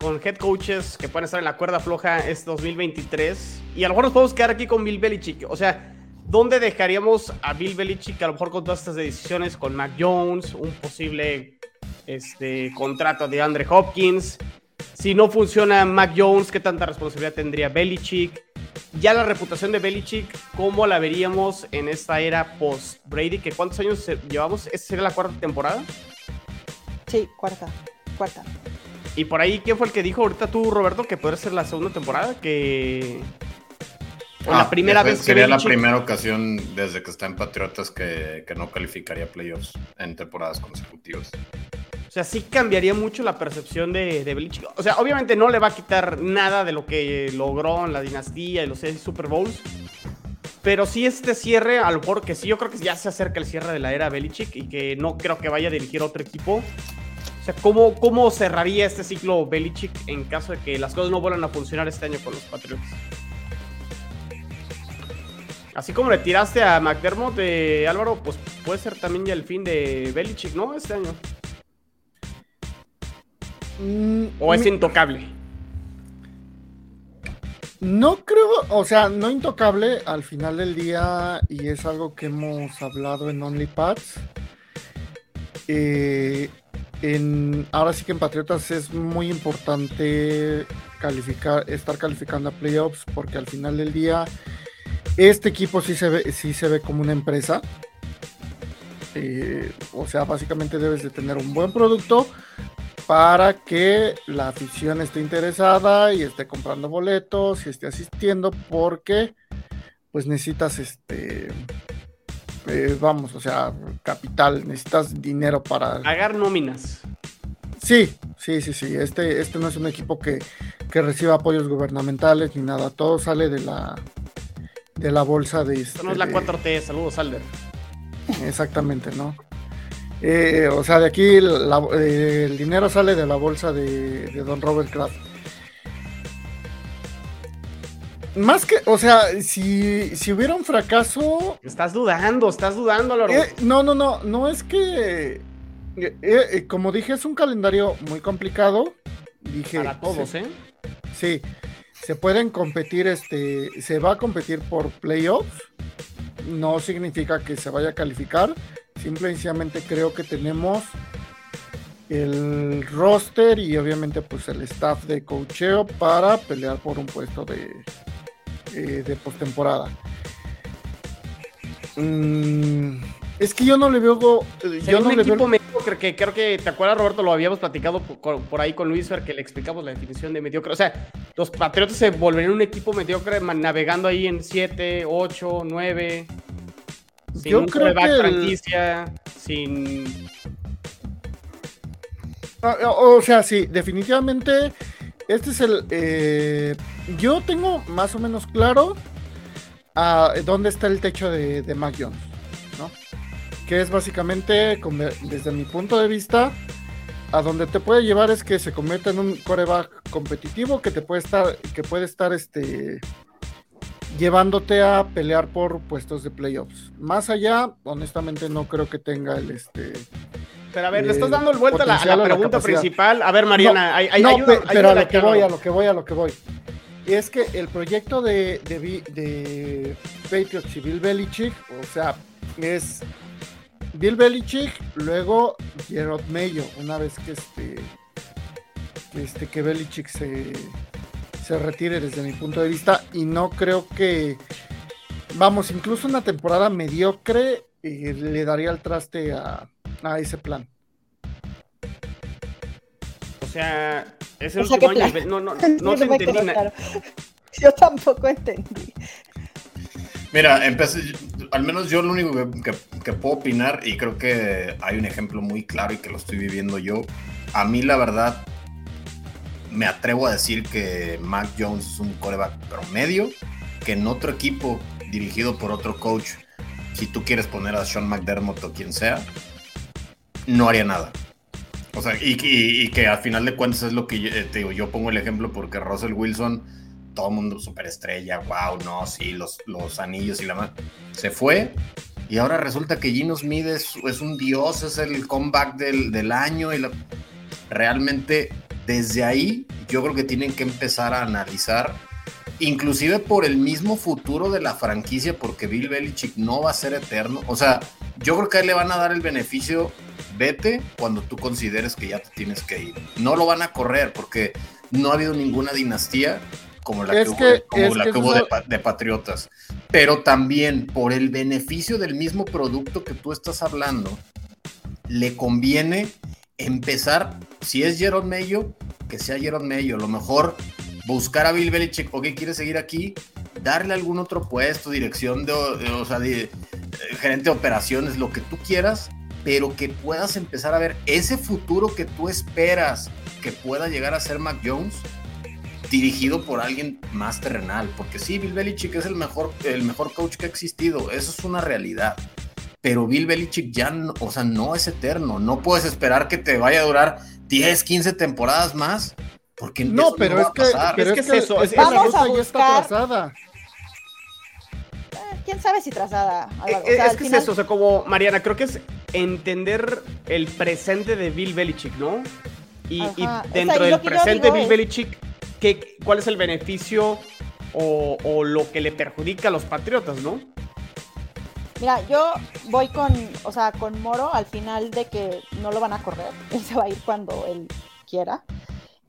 con head coaches que pueden estar en la cuerda floja este 2023. Y a lo mejor nos podemos quedar aquí con Bill Belichick. O sea, ¿Dónde dejaríamos a Bill Belichick a lo mejor con todas estas decisiones con Mac Jones, un posible este, contrato de Andre Hopkins? Si no funciona Mac Jones, ¿qué tanta responsabilidad tendría Belichick? Ya la reputación de Belichick, ¿cómo la veríamos en esta era post-Brady? ¿Que ¿Cuántos años llevamos? ¿Esta sería la cuarta temporada?
Sí, cuarta. Cuarta.
Y por ahí, ¿quién fue el que dijo ahorita tú, Roberto, que puede ser la segunda temporada? Que
ah, primera vez Sería la primera ocasión desde que está en Patriotas que, no calificaría playoffs en temporadas consecutivas.
O sea, sí cambiaría mucho la percepción de, de Belichick. O sea, obviamente no le va a quitar nada de lo que logró en la dinastía y los seis Super Bowls. Pero sí este cierre, a lo mejor que sí, yo creo que ya se acerca el cierre de la era Belichick y que no creo que vaya a dirigir otro equipo. O sea, ¿cómo, ¿cómo cerraría este ciclo Belichick en caso de que las cosas no vuelvan a funcionar este año con los Patriots? Así como le tiraste a McDermott de Álvaro, pues puede ser también ya el fin de Belichick, ¿no? Este año.
Mm,
¿O es
mi-
intocable?
No creo, o sea, no intocable al final del día y es algo que hemos hablado en OnlyPads. Eh, en, ahora sí que en Patriotas es muy importante calificar, estar calificando a playoffs porque al final del día este equipo sí se ve, sí se ve como una empresa. Eh, o sea, básicamente debes de tener un buen producto para que la afición esté interesada y esté comprando boletos y esté asistiendo porque pues necesitas este eh, vamos o sea capital necesitas dinero para
Pagar nóminas.
sí sí sí sí este este no es un equipo que, que reciba apoyos gubernamentales ni nada todo sale de la de la bolsa de
Esto no es la
de-
4T. Saludos, Alder.
Exactamente, ¿no? Eh, o sea, de aquí la- eh, el dinero sale de la bolsa de, de Don Robert Kraft. Más que, o sea, si, si hubiera un fracaso,
Estás dudando, estás dudando, Álvaro.
eh, no, no, no, no es que, eh, como dije, es un calendario muy complicado. Dije,
Para todos,
sí,
¿eh?
Sí, se pueden competir, este, se va a competir por playoffs. No significa que se vaya a calificar. Simplemente creo que tenemos el roster y obviamente pues el staff de cocheo para pelear por un puesto de, eh, de postemporada. Mm, es que yo no le veo, eh, yo no
un
le veo
equipo mediocre que creo que, ¿te acuerdas, Roberto? Lo habíamos platicado por, por ahí con Luis Fer, que le explicamos la definición de mediocre. O sea, los Patriotas se volverían un equipo mediocre navegando ahí en 7, 8, 9. Sin
Yo
un
creo que el-
franquicia, sin...
Ah, O sea, sí, definitivamente. Este es el. eh, yo tengo más o menos claro ah, dónde está el techo de, de Mac Jones. Que es básicamente, desde mi punto de vista, a donde te puede llevar es que se convierta en un coreback competitivo que te puede estar, que puede estar este llevándote a pelear por puestos de playoffs. Más allá, honestamente no creo que tenga el este
Pero a ver, le estás dando el vuelta a la, a
potencial
la
o la
pregunta principal. A ver, Mariana, hay, hay,
no,
ayuda-
pe- pero a lo que voy, a lo que voy, a lo que voy. Y es que el proyecto de, de, de Patriots y Bill Belichick, o sea, es Bill Belichick, luego Gerard Mayo, una vez que este, que este que Belichick se, se retire desde mi punto de vista, y no creo que, vamos, incluso una temporada mediocre eh, le daría el traste a, a ese plan.
O sea, es el
O sea,
último
¿qué
año. No, no,
Sí,
no te entendí.
claro. Yo tampoco entendí.
Mira, empecé, al menos yo lo único que, que- que puedo opinar, y creo que hay un ejemplo muy claro y que lo estoy viviendo yo, a mí la verdad me atrevo a decir que Mac Jones es un coreback promedio, que en otro equipo dirigido por otro coach, si tú quieres poner a Sean McDermott o quien sea, no haría nada. O sea, y, y- y que al final de cuentas es lo que yo, eh, te digo, yo pongo el ejemplo porque Russell Wilson, todo el mundo superestrella, wow, no, sí, los, los anillos y la más. Se fue y ahora resulta que Gino Smith es, un dios, es el comeback del, del año y realmente desde ahí yo creo que tienen que empezar a analizar, inclusive por el mismo futuro de la franquicia, porque Bill Belichick no va a ser eterno. O sea, yo creo que a él le van a dar el beneficio, vete cuando tú consideres que ya te tienes que ir. No lo van a correr porque no ha habido ninguna dinastía como la
Es
que,
que-
hubo, como la
que
hubo de, Patriotas. Pero también por el beneficio del mismo producto que tú estás hablando, le conviene empezar, si es Jerome Mayo, que sea Jerome Mayo, a lo mejor buscar a Bill Belichick, ok, quiere seguir aquí, darle algún otro puesto, dirección de, o sea, de, eh, gerente de operaciones, lo que tú quieras, pero que puedas empezar a ver ese futuro que tú esperas que pueda llegar a ser Mac Jones dirigido por alguien más terrenal, porque sí, Bill Belichick es el mejor, el mejor coach que ha existido, eso es una realidad. Pero Bill Belichick ya, no, o sea, no es eterno. No puedes esperar que te vaya a durar 10, 15 temporadas más. Porque
No,
eso
pero
va
es
a
que, pero
Es
es
que es eso,
es
es-
que la
Vamos
ruta
a
ya está trazada.
quién sabe si trazada.
Eh, eh, es que es eso, o sea, como Mariana, creo que es entender el presente de Bill Belichick, ¿no? Y, dentro del presente de Bill Belichick, ¿qué, ¿cuál es el beneficio o, o lo que le perjudica a los Patriotas, no?
Mira, yo voy con, o sea, con Moro al final de que no lo van a correr. Él se va a ir cuando él quiera.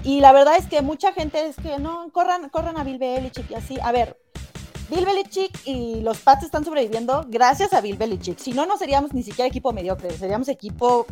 Y la verdad es que mucha gente es que no, corran, corran a Bill Belichick y así. A ver, Bill Belichick y los Pats están sobreviviendo gracias a Bill Belichick. Si no, no seríamos ni siquiera equipo mediocre, seríamos equipo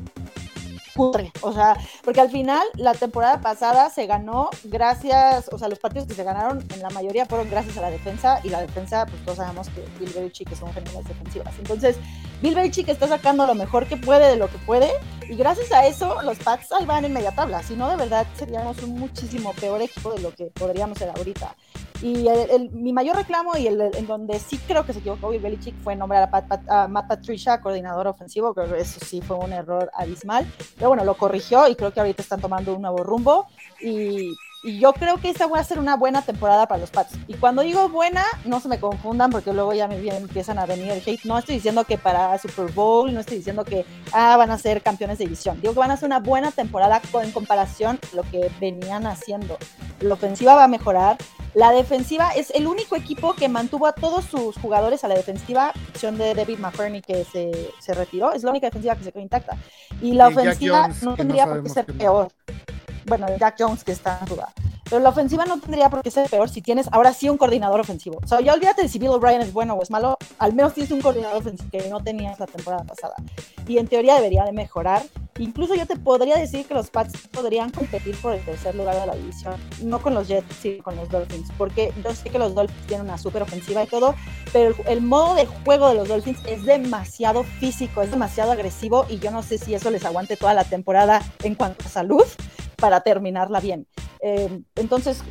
o sea, porque al final la temporada pasada se ganó gracias, o sea, los partidos que se ganaron en la mayoría fueron gracias a la defensa y la defensa, pues todos sabemos que Bill Belichick son generales defensivas. Entonces, Bill Belichick está sacando lo mejor que puede de lo que puede y gracias a eso los Pats ahí van en media tabla. Si no, de verdad seríamos un muchísimo peor equipo de lo que podríamos ser ahorita. Y mi mayor reclamo y el, en donde sí creo que se equivocó Bill Belichick fue nombrar a, Matt Patricia coordinador ofensivo, creo que eso sí fue un error abismal, pero bueno, lo corrigió y creo que ahorita están tomando un nuevo rumbo. Y, y yo creo que esta va a ser una buena temporada para los Pats. Y cuando digo buena, no se me confundan porque luego ya me empiezan a venir el hate. No estoy diciendo que para Super Bowl, no estoy diciendo que ah, van a ser campeones de división. Digo que van a ser una buena temporada en comparación a lo que venían haciendo. La ofensiva va a mejorar, la defensiva es el único equipo que mantuvo a todos sus jugadores a la defensiva, opción de David McCurney que se, se, retiró, es la única defensiva que se quedó intacta. Y la ofensiva no tendría por qué ser peor. Bueno, Jack Jones que está en duda. Pero la ofensiva no tendría por qué ser peor si tienes ahora sí un coordinador ofensivo. O sea, ya olvídate de si Bill O'Brien es bueno o es malo, al menos tienes un coordinador ofensivo que no tenías la temporada pasada. Y en teoría debería de mejorar. Incluso yo te podría decir que los Pats podrían competir por el tercer lugar de la división. No con los Jets, sino con los Dolphins. Porque yo sé que los Dolphins tienen una súper ofensiva y todo, pero el, el modo de juego de los Dolphins es demasiado físico, es demasiado agresivo y yo no sé si eso les aguante toda la temporada en cuanto a salud para terminarla bien. Eh, entonces,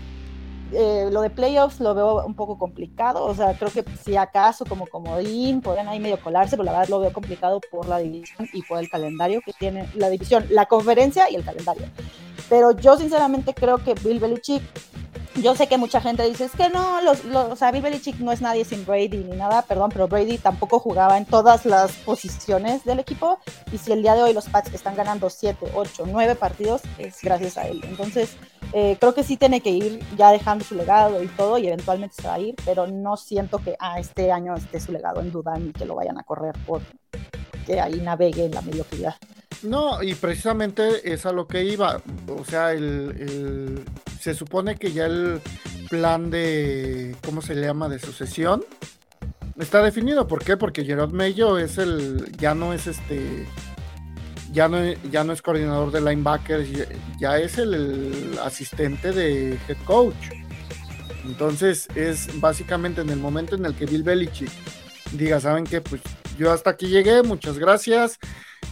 eh, lo de playoffs lo veo un poco complicado, o sea, creo que si acaso como comodín podrían ahí medio colarse, pero la verdad lo veo complicado por la división y por el calendario que tiene la división, la conferencia y el calendario. Pero yo sinceramente creo que Bill Belichick yo sé que mucha gente dice, es que no, los, los, o sea, Bill Belichick no es nadie sin Brady ni nada, perdón, pero Brady tampoco jugaba en todas las posiciones del equipo y si el día de hoy los Pats están ganando 7, 8, 9 partidos, es gracias a él. Entonces, eh, creo que sí tiene que ir ya dejando su legado y todo y eventualmente se va a ir, pero no siento que ah, este año esté su legado en duda ni que lo vayan a correr por que ahí navegue en la mediocridad.
No, y precisamente es a lo que iba. O sea, el, se supone que ya el plan de, ¿cómo se le llama?, de sucesión está definido. ¿Por qué? Porque Gerard Mello es el, ya no es este, ya no, ya no es coordinador de linebackers, ya, es el, asistente de head coach. Entonces es básicamente en el momento en el que Bill Belichick diga, ¿saben qué? Pues yo hasta aquí llegué, muchas gracias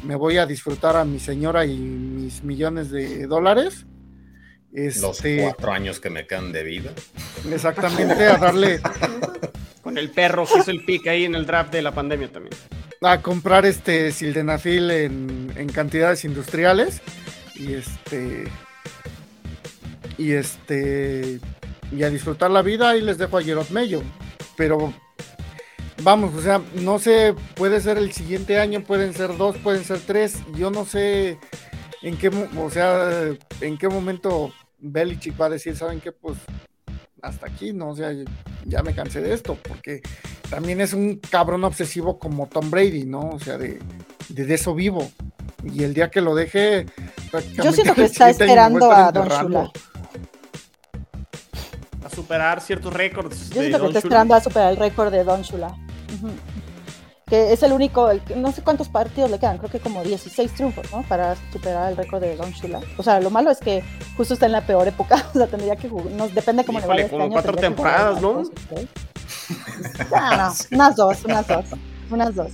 me voy a disfrutar a mi señora y mis millones de dólares.
Los este, cuatro años que me quedan de vida.
Exactamente, a darle.
Con el perro que hizo el pick ahí en el draft de la pandemia también.
A comprar este sildenafil en, en cantidades industriales. Y este. Y este. Y a disfrutar la vida y les dejo a Gerard Mello. Pero vamos, o sea, no sé, puede ser el siguiente año, pueden ser dos, pueden ser tres, yo no sé en qué, o sea, en qué momento Belichick va a decir, ¿saben qué? Pues hasta aquí, ¿no? O sea, ya me cansé de esto, porque también es un cabrón obsesivo como Tom Brady, ¿no? O sea, de, de, eso vivo. Y el día que lo deje...
Yo siento que está esperando a Don Shula.
A superar ciertos récords.
Yo siento que está esperando a superar el récord de Don Shula. Que es el único, no sé cuántos partidos le quedan, creo que como 16 triunfos, ¿no? Para superar el récord de Don Shula. O sea, lo malo es que justo está en la peor época, o sea, tendría que jugar, no, depende cómo le vaya
este como cuatro temporadas, ¿no?
no, unas dos, unas dos, unas dos.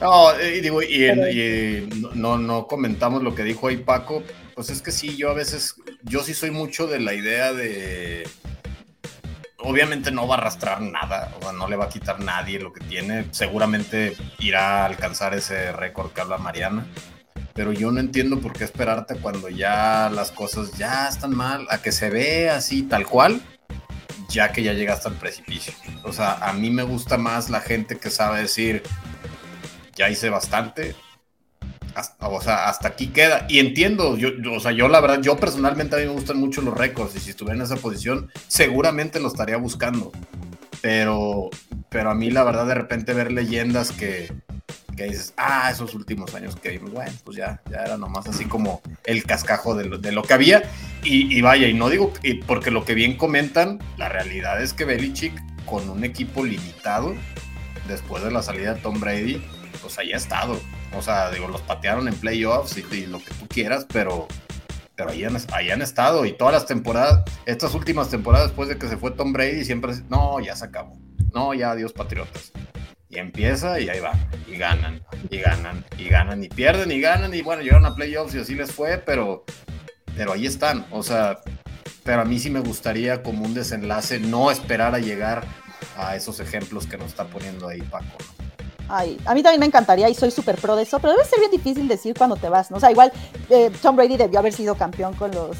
No, y digo, y, no, no comentamos lo que dijo ahí Paco, pues es que sí, yo a veces, yo sí soy mucho de la idea de obviamente no va a arrastrar nada, no le va a quitar nadie lo que tiene. Seguramente irá a alcanzar ese récord que habla Mariana. Pero yo no entiendo por qué esperarte cuando ya las cosas ya están mal, a que se ve así tal cual. ya que ya llegaste al precipicio. O sea, a mí me gusta más la gente que sabe decir, ya hice bastante, hasta aquí queda. Y entiendo, yo, o sea, yo la verdad, yo personalmente a mí me gustan mucho los récords y si estuviera en esa posición, seguramente lo estaría buscando. Pero, pero a mí la verdad de repente ver leyendas que, que dices, ah, esos últimos años que vimos, bueno, pues ya, ya era nomás así como el cascajo de lo, de lo que había. Y, y, vaya, y no digo, porque lo que bien comentan, la realidad es que Belichick con un equipo limitado, después de la salida de Tom Brady, pues ahí ha estado. O sea, digo, los patearon en playoffs y, lo que tú quieras, pero, pero ahí han, estado. Y todas las temporadas, estas últimas temporadas después de que se fue Tom Brady, siempre, no, ya se acabó. No, ya adiós Patriotas. Y empieza y ahí va. Y ganan, y ganan, y ganan, y pierden, y ganan. Y bueno, llegaron a playoffs y así les fue, pero, pero ahí están. O sea, pero a mí sí me gustaría como un desenlace no esperar a llegar a esos ejemplos que nos está poniendo ahí Paco.
Ay, a mí también me encantaría y soy súper pro de eso, pero debe ser bien difícil decir cuando te vas, ¿no? O sea, igual eh, Tom Brady debió haber sido campeón con los,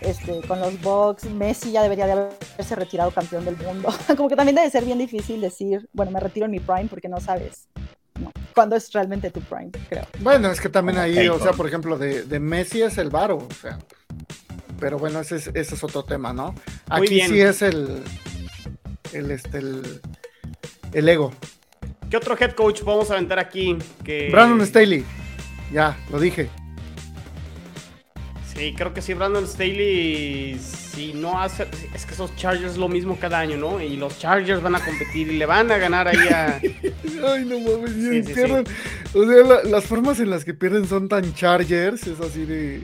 este, con los Bucks, Messi ya debería de haberse retirado campeón del mundo. Como que también debe ser bien difícil decir, bueno, me retiro en mi prime porque no sabes no, cuándo es realmente tu prime, creo.
Bueno, es que también ahí, o sea, por ejemplo, de, de Messi es el varo, o sea, pero bueno, ese es, ese es otro tema, ¿no? Aquí sí es el, el, este, el, el ego.
¿Qué otro head coach podemos aventar aquí? Que...
Brandon Staley. Ya, lo dije.
Sí, creo que sí, Brandon Staley, si no hace, es que esos Chargers lo mismo cada año, ¿no? Y los Chargers van a competir y le van a ganar ahí a...
Ay, no mames, pierden. O sea, las formas en las que pierden son tan Chargers, es así de...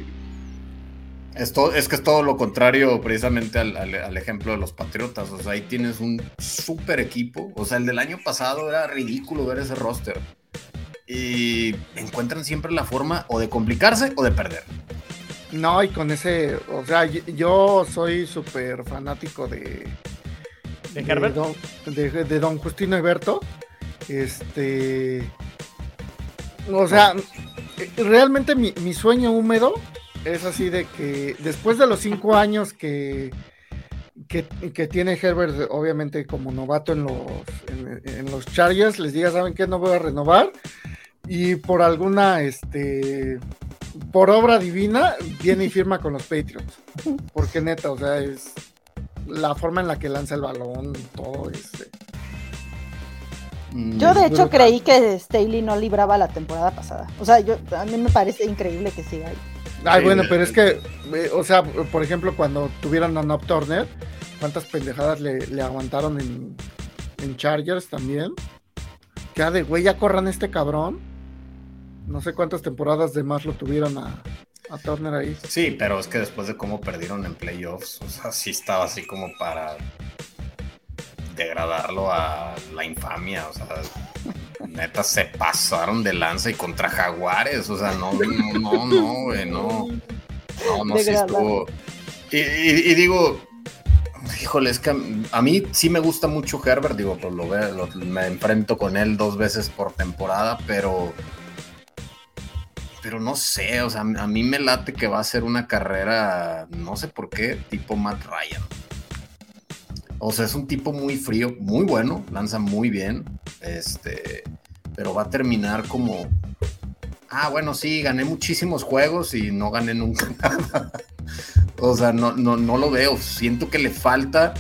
Esto, es que es todo lo contrario precisamente al, ejemplo de los Patriotas. O sea, ahí tienes un super equipo. O sea, el del año pasado era ridículo ver ese roster. Y encuentran siempre la forma o de complicarse o de perder.
No, y con ese, o sea, yo soy súper fanático de...
¿De, Herbert?
De don, Justino Eberto. Este... O sea, realmente mi, mi sueño húmedo es así de que después de los cinco años que, que, tiene Herbert, obviamente como novato en los, en, los Chargers, les diga, ¿saben qué? No voy a renovar. Y por alguna, este, por obra divina, viene y firma con los Patriots. Porque neta, o sea, es la forma en la que lanza el balón, todo este.
Yo de hecho creí que Staley no libraba la temporada pasada. O sea, yo a mí me parece increíble que siga ahí.
Ay, bueno, pero es que, o sea, por ejemplo, cuando tuvieron a Nob Turner, ¿cuántas pendejadas le, aguantaron en, en, Chargers también? Ya de güey, ya corran este cabrón. No sé cuántas temporadas de más lo tuvieron a, a Turner ahí.
Sí, pero es que después de cómo perdieron en playoffs, o sea, sí estaba así como para degradarlo a la infamia, o sea, neta se pasaron de lanza y contra Jaguares, o sea, no, no, no, no, güey, no, no, no, sí estuvo. Y, digo, híjole, es que a, mí sí me gusta mucho Herbert, digo, pues lo veo, me enfrento con él dos veces por temporada, pero pero no sé, o sea, a mí me late que va a ser una carrera, no sé por qué, tipo Matt Ryan. O sea, es un tipo muy frío, muy bueno, lanza muy bien, este, pero va a terminar como, ah, bueno, sí, gané muchísimos juegos y no gané nunca nada. o sea, no, no, no lo veo, siento que le falta,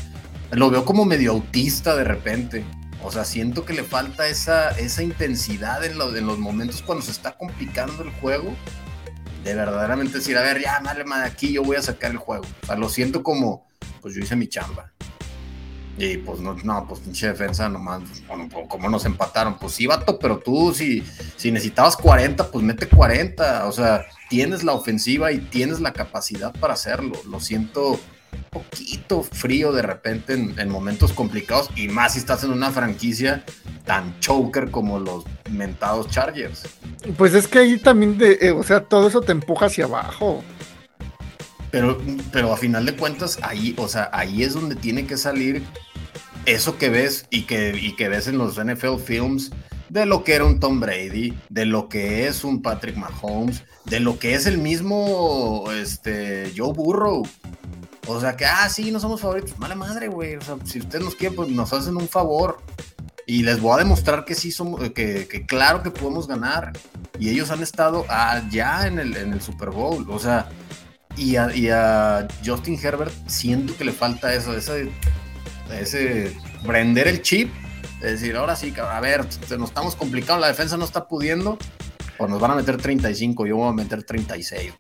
lo veo como medio autista de repente. O sea, siento que le falta esa, esa intensidad en, en los momentos cuando se está complicando el juego. De verdaderamente decir, a ver, ya, dale, de aquí yo voy a sacar el juego. O sea, lo siento como, pues yo hice mi chamba. Y pues no, no, pues pinche defensa nomás, bueno, ¿cómo nos empataron? Pues sí, vato, pero tú si, si necesitabas 40, pues mete 40. O sea, tienes la ofensiva y tienes la capacidad para hacerlo. Lo siento un poquito frío de repente en, momentos complicados y más si estás en una franquicia tan choker como los mentados Chargers.
Pues es que ahí también, de, eh, o sea, todo eso te empuja hacia abajo.
Pero, pero a final de cuentas, ahí, o sea, ahí es donde tiene que salir eso que ves y que, que ves en los NFL films de lo que era un Tom Brady, de lo que es un Patrick Mahomes, de lo que es el mismo este, Joe Burrow. O sea, que, ah, sí, no somos favoritos. Mala madre, güey. O sea, si ustedes nos quieren, pues nos hacen un favor. Y les voy a demostrar que sí somos, que, que claro que podemos ganar. Y ellos han estado allá en el, en el Super Bowl. O sea, y a, y a Justin Herbert siento que le falta eso, ese, ese prender el chip. Es decir, ahora sí, a ver, nos estamos complicando, la defensa no está pudiendo, pues nos van a meter 35, yo voy a meter 36.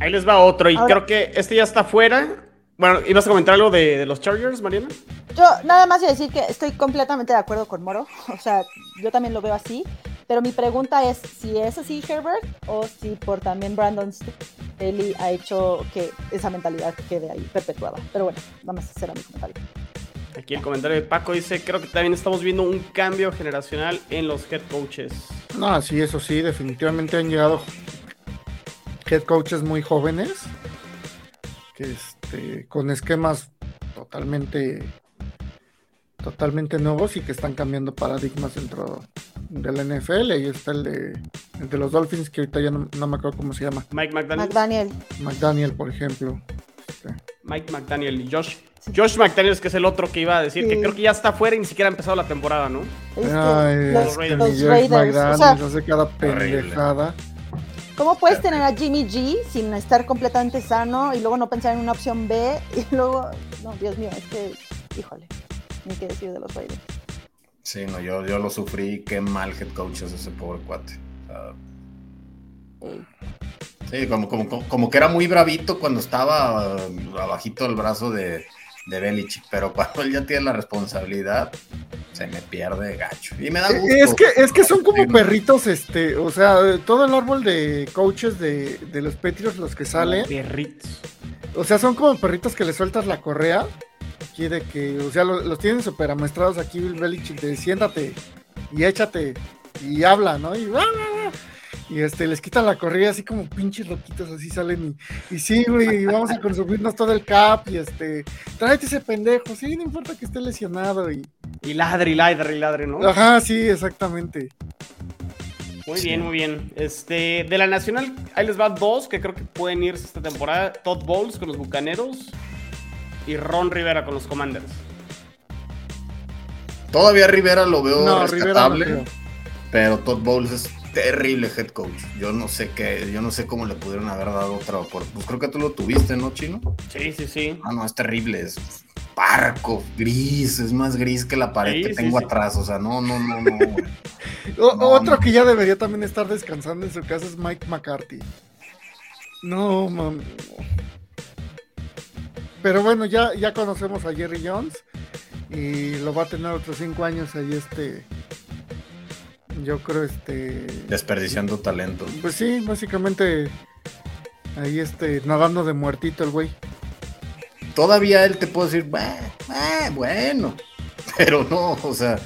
Ahí les va otro, y creo que este ya está fuera. Bueno, ¿ibas a comentar algo de, de, los Chargers, Mariana?
Yo nada más iba a decir que estoy completamente de acuerdo con Moro. O sea, yo también lo veo así. Pero mi pregunta es si es así Herbert o si por también Brandon Staley ha hecho que esa mentalidad quede ahí perpetuada. Pero bueno, vamos a hacer a mi comentario.
Aquí el comentario de Paco dice, creo que también estamos viendo un cambio generacional en los head coaches.
No, sí, eso sí, definitivamente han llegado head coaches muy jóvenes, que este, con esquemas totalmente totalmente nuevos y que están cambiando paradigmas dentro de la NFL. Ahí está el de, el de los Dolphins, que ahorita ya no, me acuerdo cómo se llama.
Mike McDaniel.
McDaniel,
McDaniel por ejemplo.
Este. Mike McDaniel y Josh. Josh McDaniels, que es el otro que iba a decir, sí. que creo que ya está fuera y ni siquiera ha empezado la temporada, ¿no?
Es que Ay, los, Raiders. Los Raiders. McDaniels o sea, hace cada pendejada.
¿Cómo puedes tener a Jimmy G sin estar completamente sano y luego no pensar en una opción B y luego, no, Dios mío, es que, híjole, ni qué decir de los Raiders.
Sí, no, yo, yo lo sufrí, qué mal head coach es ese pobre cuate. O sea, sí, como, como, como, que era muy bravito cuando estaba uh, abajito del brazo de, de Belichick, pero cuando él ya tiene la responsabilidad, se me pierde gacho. Y me da gusto.
Es que, es que son como perritos, este, o sea, todo el árbol de coaches de, de los Patriots, los que salen.
Perritos.
O sea, son como perritos que le sueltas la correa de que, o sea, los, los tienen súper amestrados aquí Bill Belichick de siéntate y échate y habla, ¿no? Y, y este, les quitan la correa así como pinches loquitos, así salen y, y sí, güey, vamos a consumirnos todo el cap y este, tráete ese pendejo, sí, no importa que esté lesionado y...
Y ladre, y ladre, y ladre, ¿no?
Ajá, sí, exactamente.
Muy bien, muy bien. Este, de la Nacional, ahí les va dos que creo que pueden irse esta temporada. Todd Bowles con los Bucaneros y Ron Rivera con los Commanders.
Todavía Rivera lo veo no, rescatable, no pero Todd Bowles es terrible head coach. Yo no sé qué, yo no sé cómo le pudieron haber dado otra oportunidad. Pues creo que tú lo tuviste, ¿no, Chino?
Sí, sí, sí.
Ah, no, es terrible, es parco, gris, es más gris que la pared sí, que tengo sí, atrás, o sea, no, no, no, no.
o, no otro no. que ya debería también estar descansando en su casa es Mike McCarthy. No, mami. Pero bueno, ya, ya conocemos a Jerry Jones y lo va a tener otros cinco años ahí este. Yo creo este.
Desperdiciando talento.
Pues sí, básicamente ahí este, nadando de muertito el güey.
Todavía él te puede decir, bah, bah, bueno, pero no, o sea,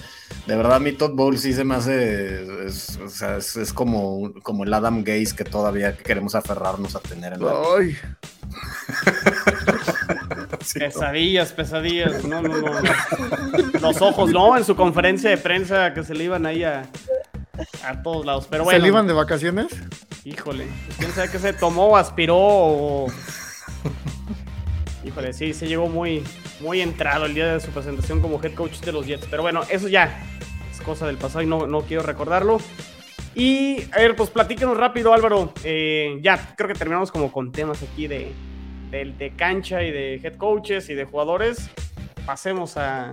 de verdad mí Todd Bowles sí se me hace, es, o sea, es, es, como, como el Adam Gaze que todavía queremos aferrarnos a tener en la...
Ay.
Sí, pesadillas, pesadillas. No, no, no. Los ojos, ¿no? En su conferencia de prensa que se le iban ahí a, a todos lados. Pero bueno.
¿Se le iban de vacaciones?
Híjole, quién sabe qué se tomó, aspiró o. Híjole, sí, se llegó muy, muy entrado el día de su presentación como head coach de los Jets. Pero bueno, eso ya es cosa del pasado y no, no quiero recordarlo. Y a ver, pues platíquenos rápido, Álvaro. Eh, ya creo que terminamos como con temas aquí de, de, de, cancha y de head coaches y de jugadores. Pasemos a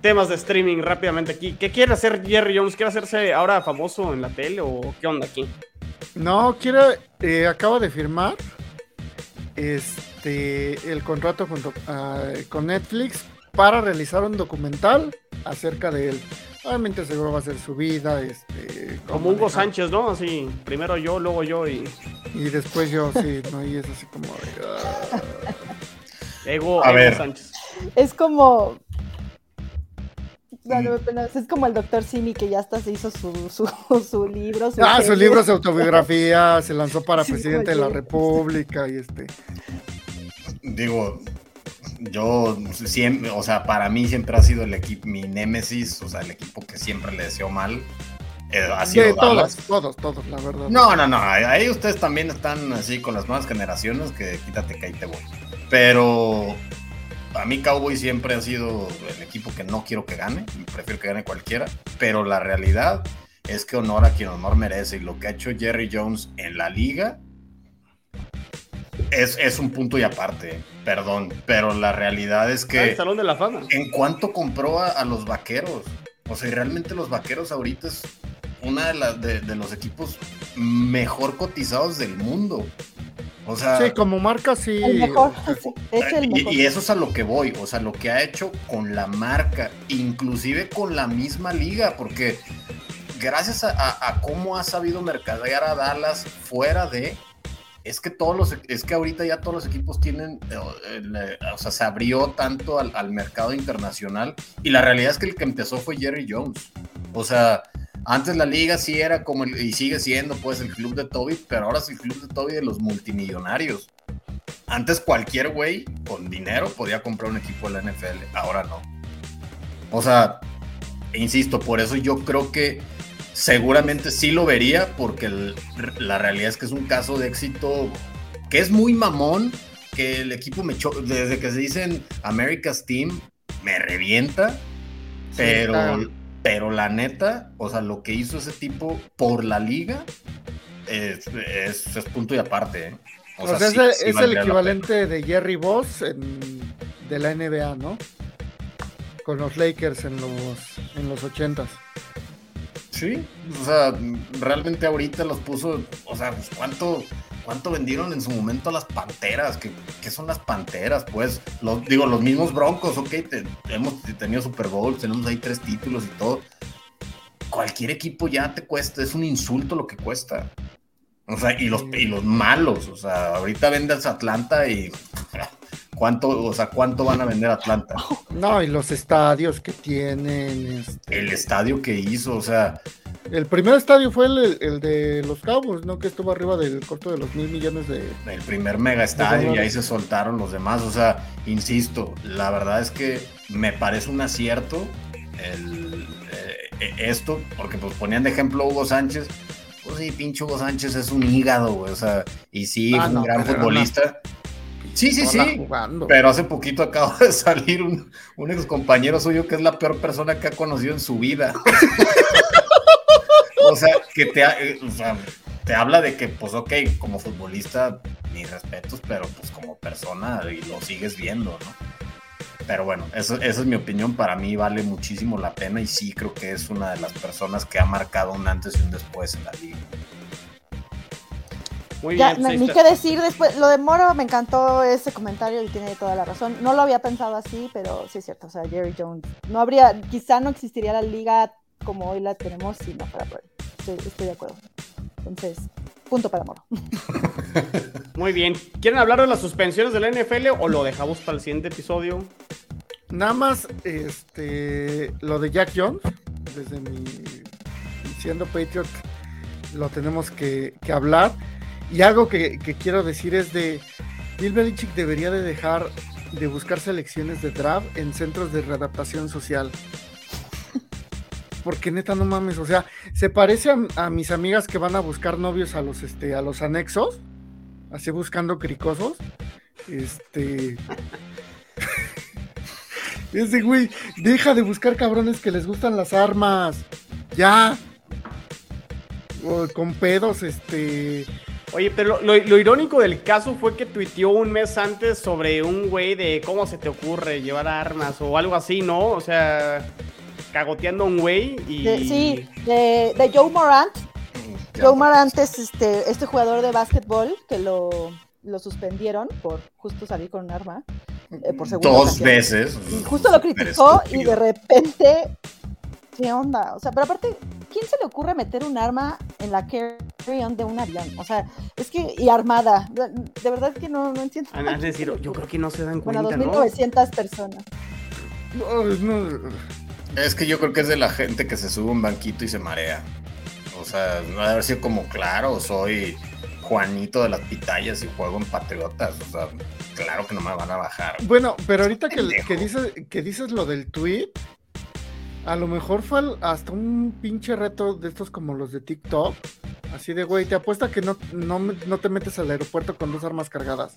temas de streaming rápidamente aquí. ¿Qué quiere hacer Jerry Jones? ¿Quiere hacerse ahora famoso en la tele o qué onda aquí?
No, quiere, eh, acaba de firmar este el contrato uh, con Netflix para realizar un documental acerca de él. Obviamente seguro va a ser su vida, este...
Como Hugo manejar. Sánchez, ¿no? Así, primero yo, luego yo y...
Y después yo, sí, ¿no? Y es así como... Uh...
Ego,
a
Ego
ver.
Sánchez.
Es como... No, no, no, es como el doctor Simi que ya hasta se hizo su, su, su libro. Su
ah, su libro, su autobiografía, se lanzó para sí, presidente de la República y este...
Digo, yo siempre, o sea, para mí siempre ha sido el equipo, mi némesis, o sea, el equipo que siempre le deseo mal. Eh, ha sido
de todos, todos, todos, la verdad.
No, no, no, ahí ustedes también están así con las nuevas generaciones que quítate que ahí te voy. Pero a mí Cowboy siempre ha sido el equipo que no quiero que gane, prefiero que gane cualquiera, pero la realidad es que honor a quien honor merece y lo que ha hecho Jerry Jones en la liga es, es un punto y aparte, perdón, pero la realidad es que...
El Salón de la Fama.
¿En cuánto compró a, a los vaqueros? O sea, y realmente los vaqueros ahorita es una de, las de, de los equipos mejor cotizados del mundo. O sea,
Sí, como marca sí.
El mejor, sí, hecho el
y, eso es a lo que voy, o sea, lo que ha hecho con la marca, inclusive con la misma liga, porque gracias a, a- a cómo ha sabido mercadear a Dallas fuera de, es que todos los, es que ahorita ya todos los equipos tienen, eh, el, eh, o sea, se abrió tanto al, mercado internacional y la realidad es que el que empezó fue Jerry Jones, o sea, antes la liga sí era como, y sigue siendo pues el club de Toby, pero ahora es el club de Toby de los multimillonarios. Antes cualquier güey con dinero podía comprar un equipo de la NFL, ahora no. O sea, insisto, por eso yo creo que seguramente sí lo vería, porque el- la realidad es que es un caso de éxito que es muy mamón, que el equipo me desde que se dicen America's Team, me revienta, pero,
claro.
pero la neta, o sea, lo que hizo ese tipo por la liga es, es- es punto y aparte. ¿eh?
O sea, es,
sí
el- equivalente de Jerry Boss en- de la NBA, ¿no? Con los Lakers en los en los ochentas.
Sí, o sea, realmente ahorita los puso, o sea, pues, ¿cuánto, cuánto vendieron en su momento las panteras? ¿Qué, qué son las panteras? Pues, digo, los mismos broncos, ok, hemos tenido Super Bowl, tenemos ahí tres títulos y todo. Cualquier equipo ya te cuesta, es un insulto lo que cuesta. O sea, y los, y los malos, o sea, ahorita vendes Atlanta y ¿cuánto, o sea, cuánto van a vender Atlanta?
No, y los estadios que tienen. este,
El estadio que hizo, o sea,
El primer estadio fue el, el de los Cowboys, ¿no? Que estuvo arriba del corto de los mil millones de.
el primer mega estadio y ahí se soltaron los demás. O sea, insisto, la verdad es que me parece un acierto el, eh, esto, porque pues ponían de ejemplo Hugo Sánchez. Pues sí, pinche Hugo Sánchez es un hígado, güey, o sea, y sí,
Ah,
fue un
no,
gran futbolista. Sí, sí, sí.
jugando.
Pero hace poquito acaba de salir un, un ex compañero suyo que es la peor persona que ha conocido en su vida. o sea, que te, eh, o sea, te habla de que, pues, ok, como futbolista, mis respetos, pero pues como persona y lo sigues viendo, ¿no? Pero bueno, eso, esa es mi opinión. Para mí vale muchísimo la pena y sí creo que es una de las personas que ha marcado un antes y un después en la liga.
Muy
Ya,
bien.
no-
sí,
ni qué decir después. Lo de Moro me encantó ese comentario y tiene toda la razón. No lo había pensado así, pero sí es cierto. O sea, Jerry Jones. No habría, quizá no existiría la liga como hoy la tenemos si no fuera por él. Estoy, estoy de acuerdo. Entonces, punto para Moro.
Muy bien. ¿Quieren hablar de las suspensiones de la NFL o lo dejamos para el siguiente episodio?
Nada más, este, lo de Jack Jones, desde mi siendo Patriot, lo tenemos que, que hablar. Y algo que, quiero decir es de Bill Belichick debería de dejar de buscar selecciones de draft en centros de readaptación social. Porque neta, no mames, o sea, se parece a, a mis amigas que van a buscar novios a los, este, a los anexos, así buscando cricosos. Este. Ese güey, deja de buscar cabrones que les gustan las armas. Ya. O con pedos, este.
Oye, pero lo, lo- lo irónico del caso fue que tuiteó un mes antes sobre un güey de cómo se te ocurre llevar armas o algo así, ¿no? O sea, cagoteando a un güey y...
De- sí, de, de Joe Morant. Joe Morant es este, este jugador de básquetbol que lo, lo suspendieron por justo salir con un arma. eh, por segunda
Dos
ocasión.
veces.
Y justo lo criticó y de repente, ¿qué onda? O sea, pero aparte, ¿quién se le ocurre meter un arma en la carry-on de un avión? O sea, es que, y armada. De, de verdad es que no, no entiendo.
Ah, Es decir, yo creo que no se dan
Bueno,
cuenta, ¿no?
2.900 personas.
no, no,
Es que yo creo que es de la gente que se sube a un banquito y se marea. O sea, no debe haber sido como, claro, soy Juanito de las pitayas y juego en Patriotas. O sea, claro que no me van a bajar.
Bueno, pero ahorita que, que dices, que dices lo del tweet, a lo mejor fue hasta un pinche reto de estos como los de TikTok. Así de, güey, te apuesta que no, no, no te metes al aeropuerto con dos armas cargadas.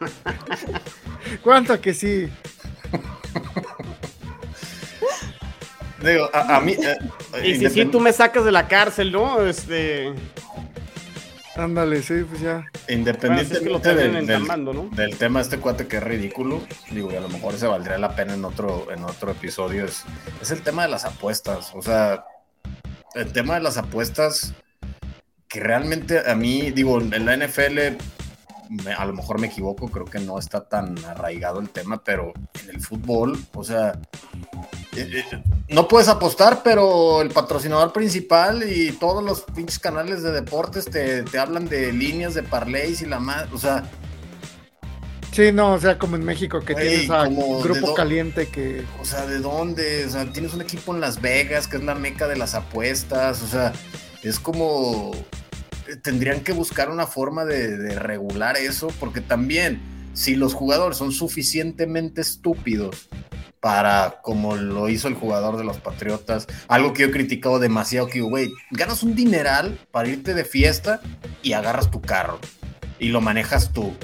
¿Cuánto que sí?
Digo, a, a mí. eh,
Y si sí, tú me sacas de la cárcel, ¿no? Este.
Ándale, sí, pues ya.
Bueno, si es
Independientemente
que lo
del,
terminan
del-
entambando, ¿no?
del tema de este cuate que es ridículo, digo, y a lo mejor se valdría la pena en otro, en otro episodio, es, es el tema de las apuestas. O sea, el tema de las apuestas que realmente a mí, digo, en la NFL, me- a lo mejor me equivoco, creo que no está tan arraigado el tema, pero en el fútbol, o sea, no puedes apostar, pero el patrocinador principal y todos los pinches canales de deportes te, te hablan de líneas de parlays y la más, o sea,
Sí, no, o sea, como en México que tienes a
de
grupo caliente que.
o sea, ¿de dónde? O sea, tienes un equipo en Las Vegas, que es la meca de las apuestas, o sea, es como eh, tendrían que buscar una forma de, de regular eso, porque también si los jugadores son suficientemente estúpidos para, como lo hizo el jugador de los Patriotas, algo que yo he criticado demasiado, que güey, ganas un dineral para irte de fiesta y agarras tu carro y lo manejas tú,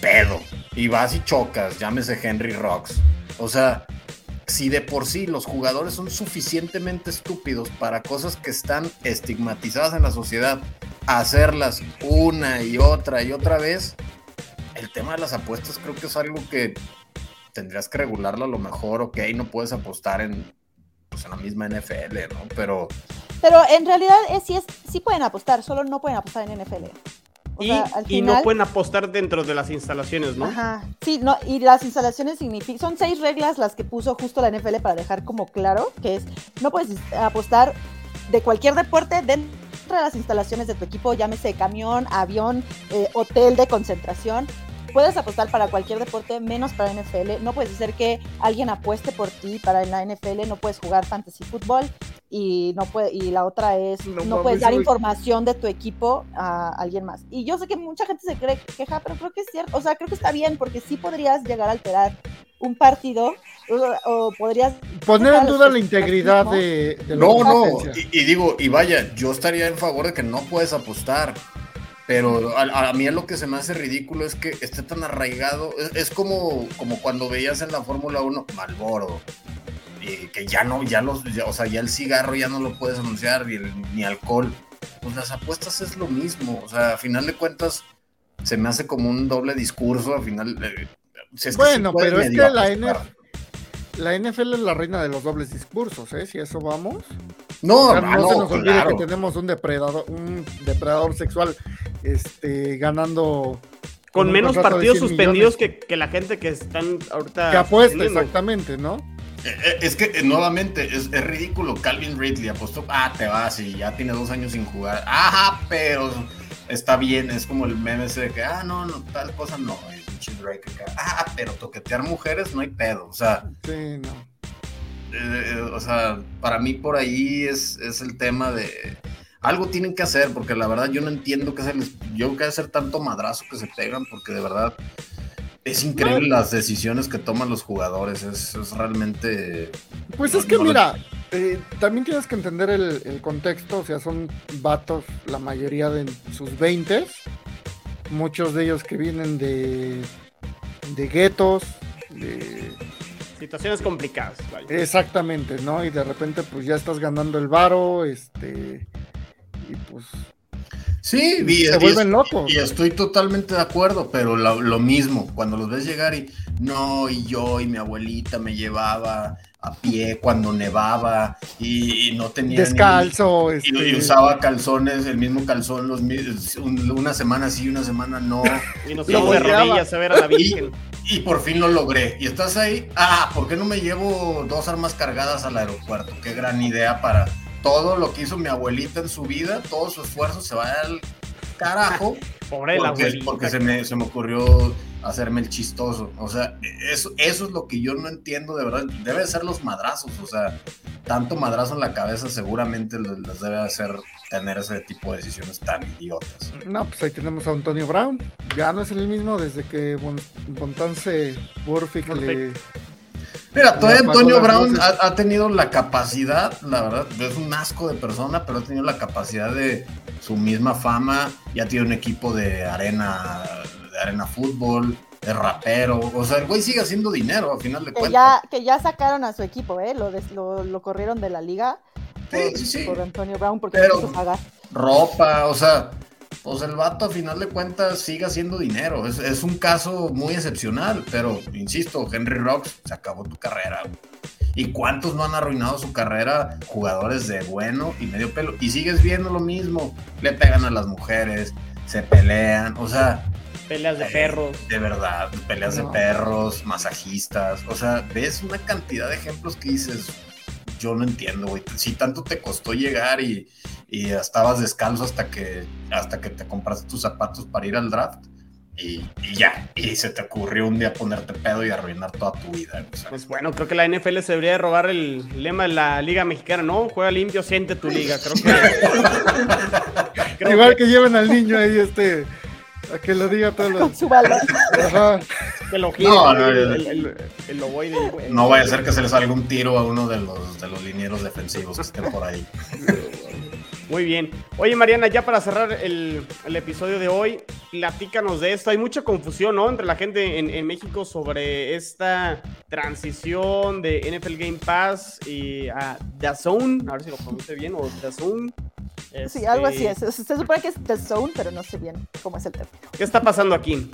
pedo, y vas y chocas, llámese Henry Rocks. O sea, si de por sí los jugadores son suficientemente estúpidos para cosas que están estigmatizadas en la sociedad, hacerlas una y otra y otra vez, el tema de las apuestas creo que es algo que tendrías que regularlo a lo mejor, ok, no puedes apostar en, pues, en la misma NFL, ¿no? Pero
Pero en realidad es, sí, es, sí pueden apostar, solo no pueden apostar en NFL. O
Y,
sea, al
y no pueden apostar dentro de las instalaciones, ¿no?
Ajá, sí, no, y las instalaciones significan, son seis reglas las que puso justo la NFL para dejar como claro, que es, no puedes apostar de cualquier deporte dentro de las instalaciones de tu equipo, llámese camión, avión, eh, hotel de concentración. Puedes apostar para cualquier deporte menos para NFL. No puedes hacer que alguien apueste por ti para la NFL. No puedes jugar fantasy fútbol y no puede y la otra es
No
puedes dar
güey.
información de tu equipo a alguien más. Y yo sé que mucha gente se cree queja, pero creo que es cierto. O sea, creo que está bien porque sí podrías llegar a alterar un partido o, o podrías
Poner en duda la integridad de, de
No,
la
no, y, y digo, y vaya, yo estaría en favor de que no puedes apostar, pero a, a mí lo que se me hace ridículo es que esté tan arraigado, es, es como, como cuando veías en la Fórmula 1 Malboro, y que ya no, ya los, ya- o sea, ya el cigarro ya no lo puedes anunciar, ni, ni alcohol, pues las apuestas es lo mismo, o sea, a final de cuentas se me hace como un doble discurso, al final... eh, si es que sí
Bueno, pero es que la
apostar.
La NFL es la reina de los dobles discursos, ¿eh? Si eso vamos.
No,
O sea,
no,
no, se
no,
nos olvide
claro.
que tenemos un depredador, un depredador sexual este, ganando
Con menos partidos
100
suspendidos que, que la gente que están ahorita.
Que apuesta, exactamente, ¿no?
Eh, eh, Es que eh, nuevamente es, es ridículo. Calvin Ridley apostó, ah, te vas y ya tiene dos años sin jugar. Ajá, pero está bien. Es como el meme ese de que, ah, no, no, tal cosa no. el pinche Drake acá, Ah, pero toquetear mujeres no hay pedo. O sea,
Sí, no.
Eh, eh, o sea, para mí por ahí es, es el tema de algo tienen que hacer, porque la verdad yo no entiendo qué hacer, yo qué hacer tanto madrazo que se pegan, porque de verdad es increíble las decisiones que toman los jugadores, es, es realmente...
Pues es que
no,
mira, eh, también tienes que entender el, el contexto, o sea, son vatos, la mayoría de sus 20, muchos de ellos que vienen de, de guetos, de,
Situaciones complicadas. vaya.
exactamente, ¿no? Y de repente pues ya estás ganando el varo, este, y pues
Sí, y,
se
y-
vuelven locos.
y estoy totalmente de acuerdo, pero lo, lo mismo, cuando los ves llegar y no, y yo y mi abuelita me llevaba a pie cuando nevaba y, y no tenía...
Descalzo,
Y,
este,
y usaba calzones, el mismo calzón, los, una semana sí, una semana no.
Y nos de rodillas a ver a la Virgen.
Y por fin lo logré. Y estás ahí. Ah, ¿por qué no me llevo dos armas cargadas al aeropuerto? Qué gran idea para todo lo que hizo mi abuelita en su vida. Todo su esfuerzo se va al carajo.
Pobre la
porque, se, me, se me ocurrió hacerme el chistoso. O sea, eso, eso es lo que yo no entiendo de verdad. Debe de ser los madrazos. O sea, tanto madrazo en la cabeza seguramente les, debe hacer tener ese tipo de decisiones tan idiotas.
No, pues ahí tenemos a Antonio Brown. Ya no es el mismo desde que Bon- Bontance Burfict le...
Mira, todavía Antonio Brown ha, ha tenido la capacidad, la verdad, es un asco de persona, pero ha tenido la capacidad de su misma fama, ya tiene un equipo de arena, de arena fútbol, es rapero. O sea, el güey sigue haciendo dinero a final de
Que
cuentas.
ya, que ya sacaron a su equipo, ¿eh? Lo, des- lo, lo corrieron de la liga por,
Sí, sí, sí.
por Antonio Brown porque
Pero-
no quiso pagar.
ropa, o sea, pues el vato a final de cuentas sigue haciendo dinero. Es, es un caso muy excepcional, pero insisto, Henry Rocks se acabó tu carrera. ¿Y cuántos no han arruinado su carrera? Jugadores de bueno y medio pelo. Y sigues viendo lo mismo. Le pegan a las mujeres, se pelean, o sea,
Peleas de perros.
de verdad, peleas
No.
de perros, masajistas. O sea, ves una cantidad de ejemplos que dices, yo no entiendo, güey. Si tanto te costó llegar y, y estabas descalzo hasta que, hasta que te compraste tus zapatos para ir al draft. Y, y ya, y se te ocurrió un día ponerte pedo y arruinar toda tu vida. o sea.
Pues bueno, creo que la NFL se debería de robar el lema de la Liga Mexicana, ¿no? Juega limpio, siente tu liga. Creo que. creo
Igual
que,
que lleven al niño ahí, este, a que lo diga todo.
Con su balón.
Ajá.
que lo gire,
No,
el,
no,
el, el, el ovoide, güey.
no vaya a ser que se le salga un tiro a uno de los, de los linieros defensivos que estén por ahí.
Muy bien. Oye, Mariana, ya para cerrar el, el episodio de hoy, platícanos de esto. Hay mucha confusión, ¿no? Entre la gente en, en México sobre esta transición de NFL Game Pass y a DAZN, a ver si lo pronuncie bien, o DAZN.
Sí, algo así
Este,
es. Se supone que es The Zone, pero no sé bien cómo es el término.
¿Qué está pasando aquí?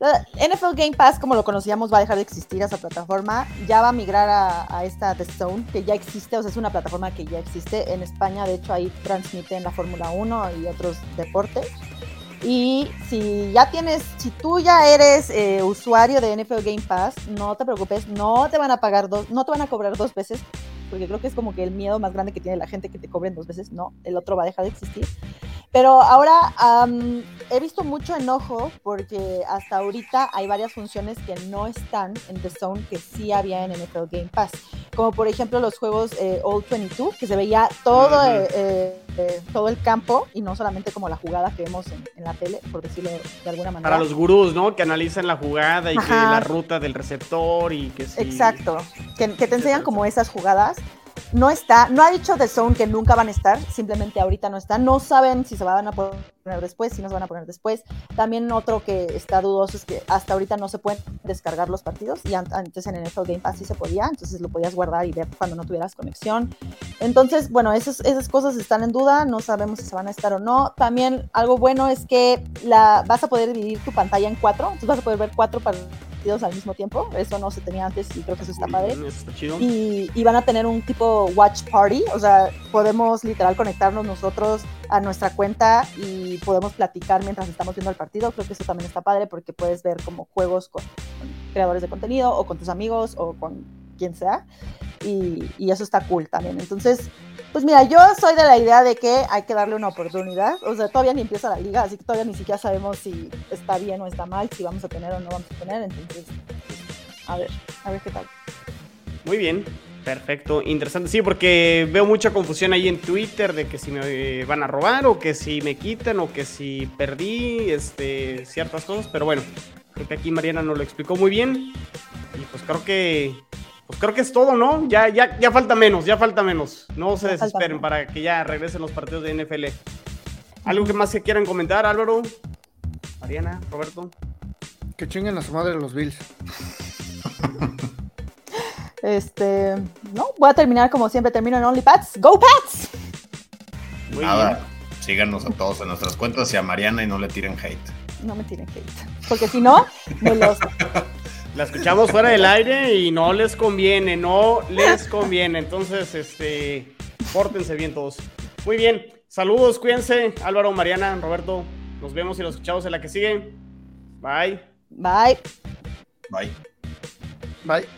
La NFL Game Pass, como lo conocíamos, va a dejar de existir esa plataforma. Ya va a migrar a, a esta The Zone, que ya existe, o sea, es una plataforma que ya existe. En España, de hecho, ahí transmiten la Fórmula 1 y otros deportes. Y si ya tienes, si tú ya eres eh, usuario de NFL Game Pass, no te preocupes, no te van a pagar dos, no te van a cobrar dos veces, porque creo que es como que el miedo más grande que tiene la gente que te cobren dos veces, no, el otro va a dejar de existir. Pero ahora am, he visto mucho enojo porque hasta ahorita hay varias funciones que no están en The Zone que sí había en NFL Game Pass. Como por ejemplo los juegos eh, All 22, que se veía todo, eh, eh, eh, todo el campo y no solamente como la jugada que vemos en, en la tele, por decirlo de alguna manera.
Para los gurús, ¿no? Que analizan la jugada y que la ruta del receptor y que sí.
Exacto, que, que te enseñan como esas jugadas. No está, no ha dicho The Zone que nunca van a estar, simplemente ahorita no están. No saben si se van a poner después, si no se van a poner después. También otro que está dudoso es que hasta ahorita no se pueden descargar los partidos y an- antes en NFL Game Pass sí se podía, entonces lo podías guardar y ver cuando no tuvieras conexión. Entonces, bueno, esas, esas cosas están en duda, no sabemos si se van a estar o no. También algo bueno es que la, vas a poder dividir tu pantalla en cuatro, entonces vas a poder ver cuatro partidos al mismo tiempo. Eso no se tenía antes y creo que eso está padre. Y, y van a tener un tipo watch party, o sea, podemos literal conectarnos nosotros a nuestra cuenta y podemos platicar mientras estamos viendo el partido. Creo que eso también está padre porque puedes ver como juegos con, con creadores de contenido o con tus amigos o con quien sea. Y, y eso está cool también. Entonces, pues mira, yo soy de la idea de que hay que darle una oportunidad. O sea, todavía ni empieza la liga, así que todavía ni siquiera sabemos si está bien o está mal, si vamos a tener o no vamos a tener. Entonces, a ver, a ver qué tal.
Muy bien, perfecto, interesante. Sí, porque veo mucha confusión ahí en Twitter de que si me eh, van a robar o que si me quitan o que si perdí este, ciertas cosas, pero bueno, creo que aquí Mariana nos lo explicó muy bien y pues creo que pues creo que es todo, ¿no? Ya ya ya falta menos, ya falta menos. No se
Ya
desesperen para que ya regresen los partidos de NFL. ¿Algo que más que quieran comentar, Álvaro? Mariana, Roberto.
Que chinguen a su madre los Bills.
Este, no, voy a terminar como siempre termino en OnlyPats. ¡Go Pats!
Muy
Nada,
bien.
síganos a todos en nuestras cuentas y a Mariana y no le tiren hate.
No me tienen hate. Porque si no, me los.
La escuchamos fuera del aire y no les conviene, no les conviene. Entonces, este, pórtense bien todos. Muy bien, saludos, cuídense. Álvaro, Mariana, Roberto, nos vemos y nos escuchamos en la que sigue. Bye.
Bye.
Bye.
Bye.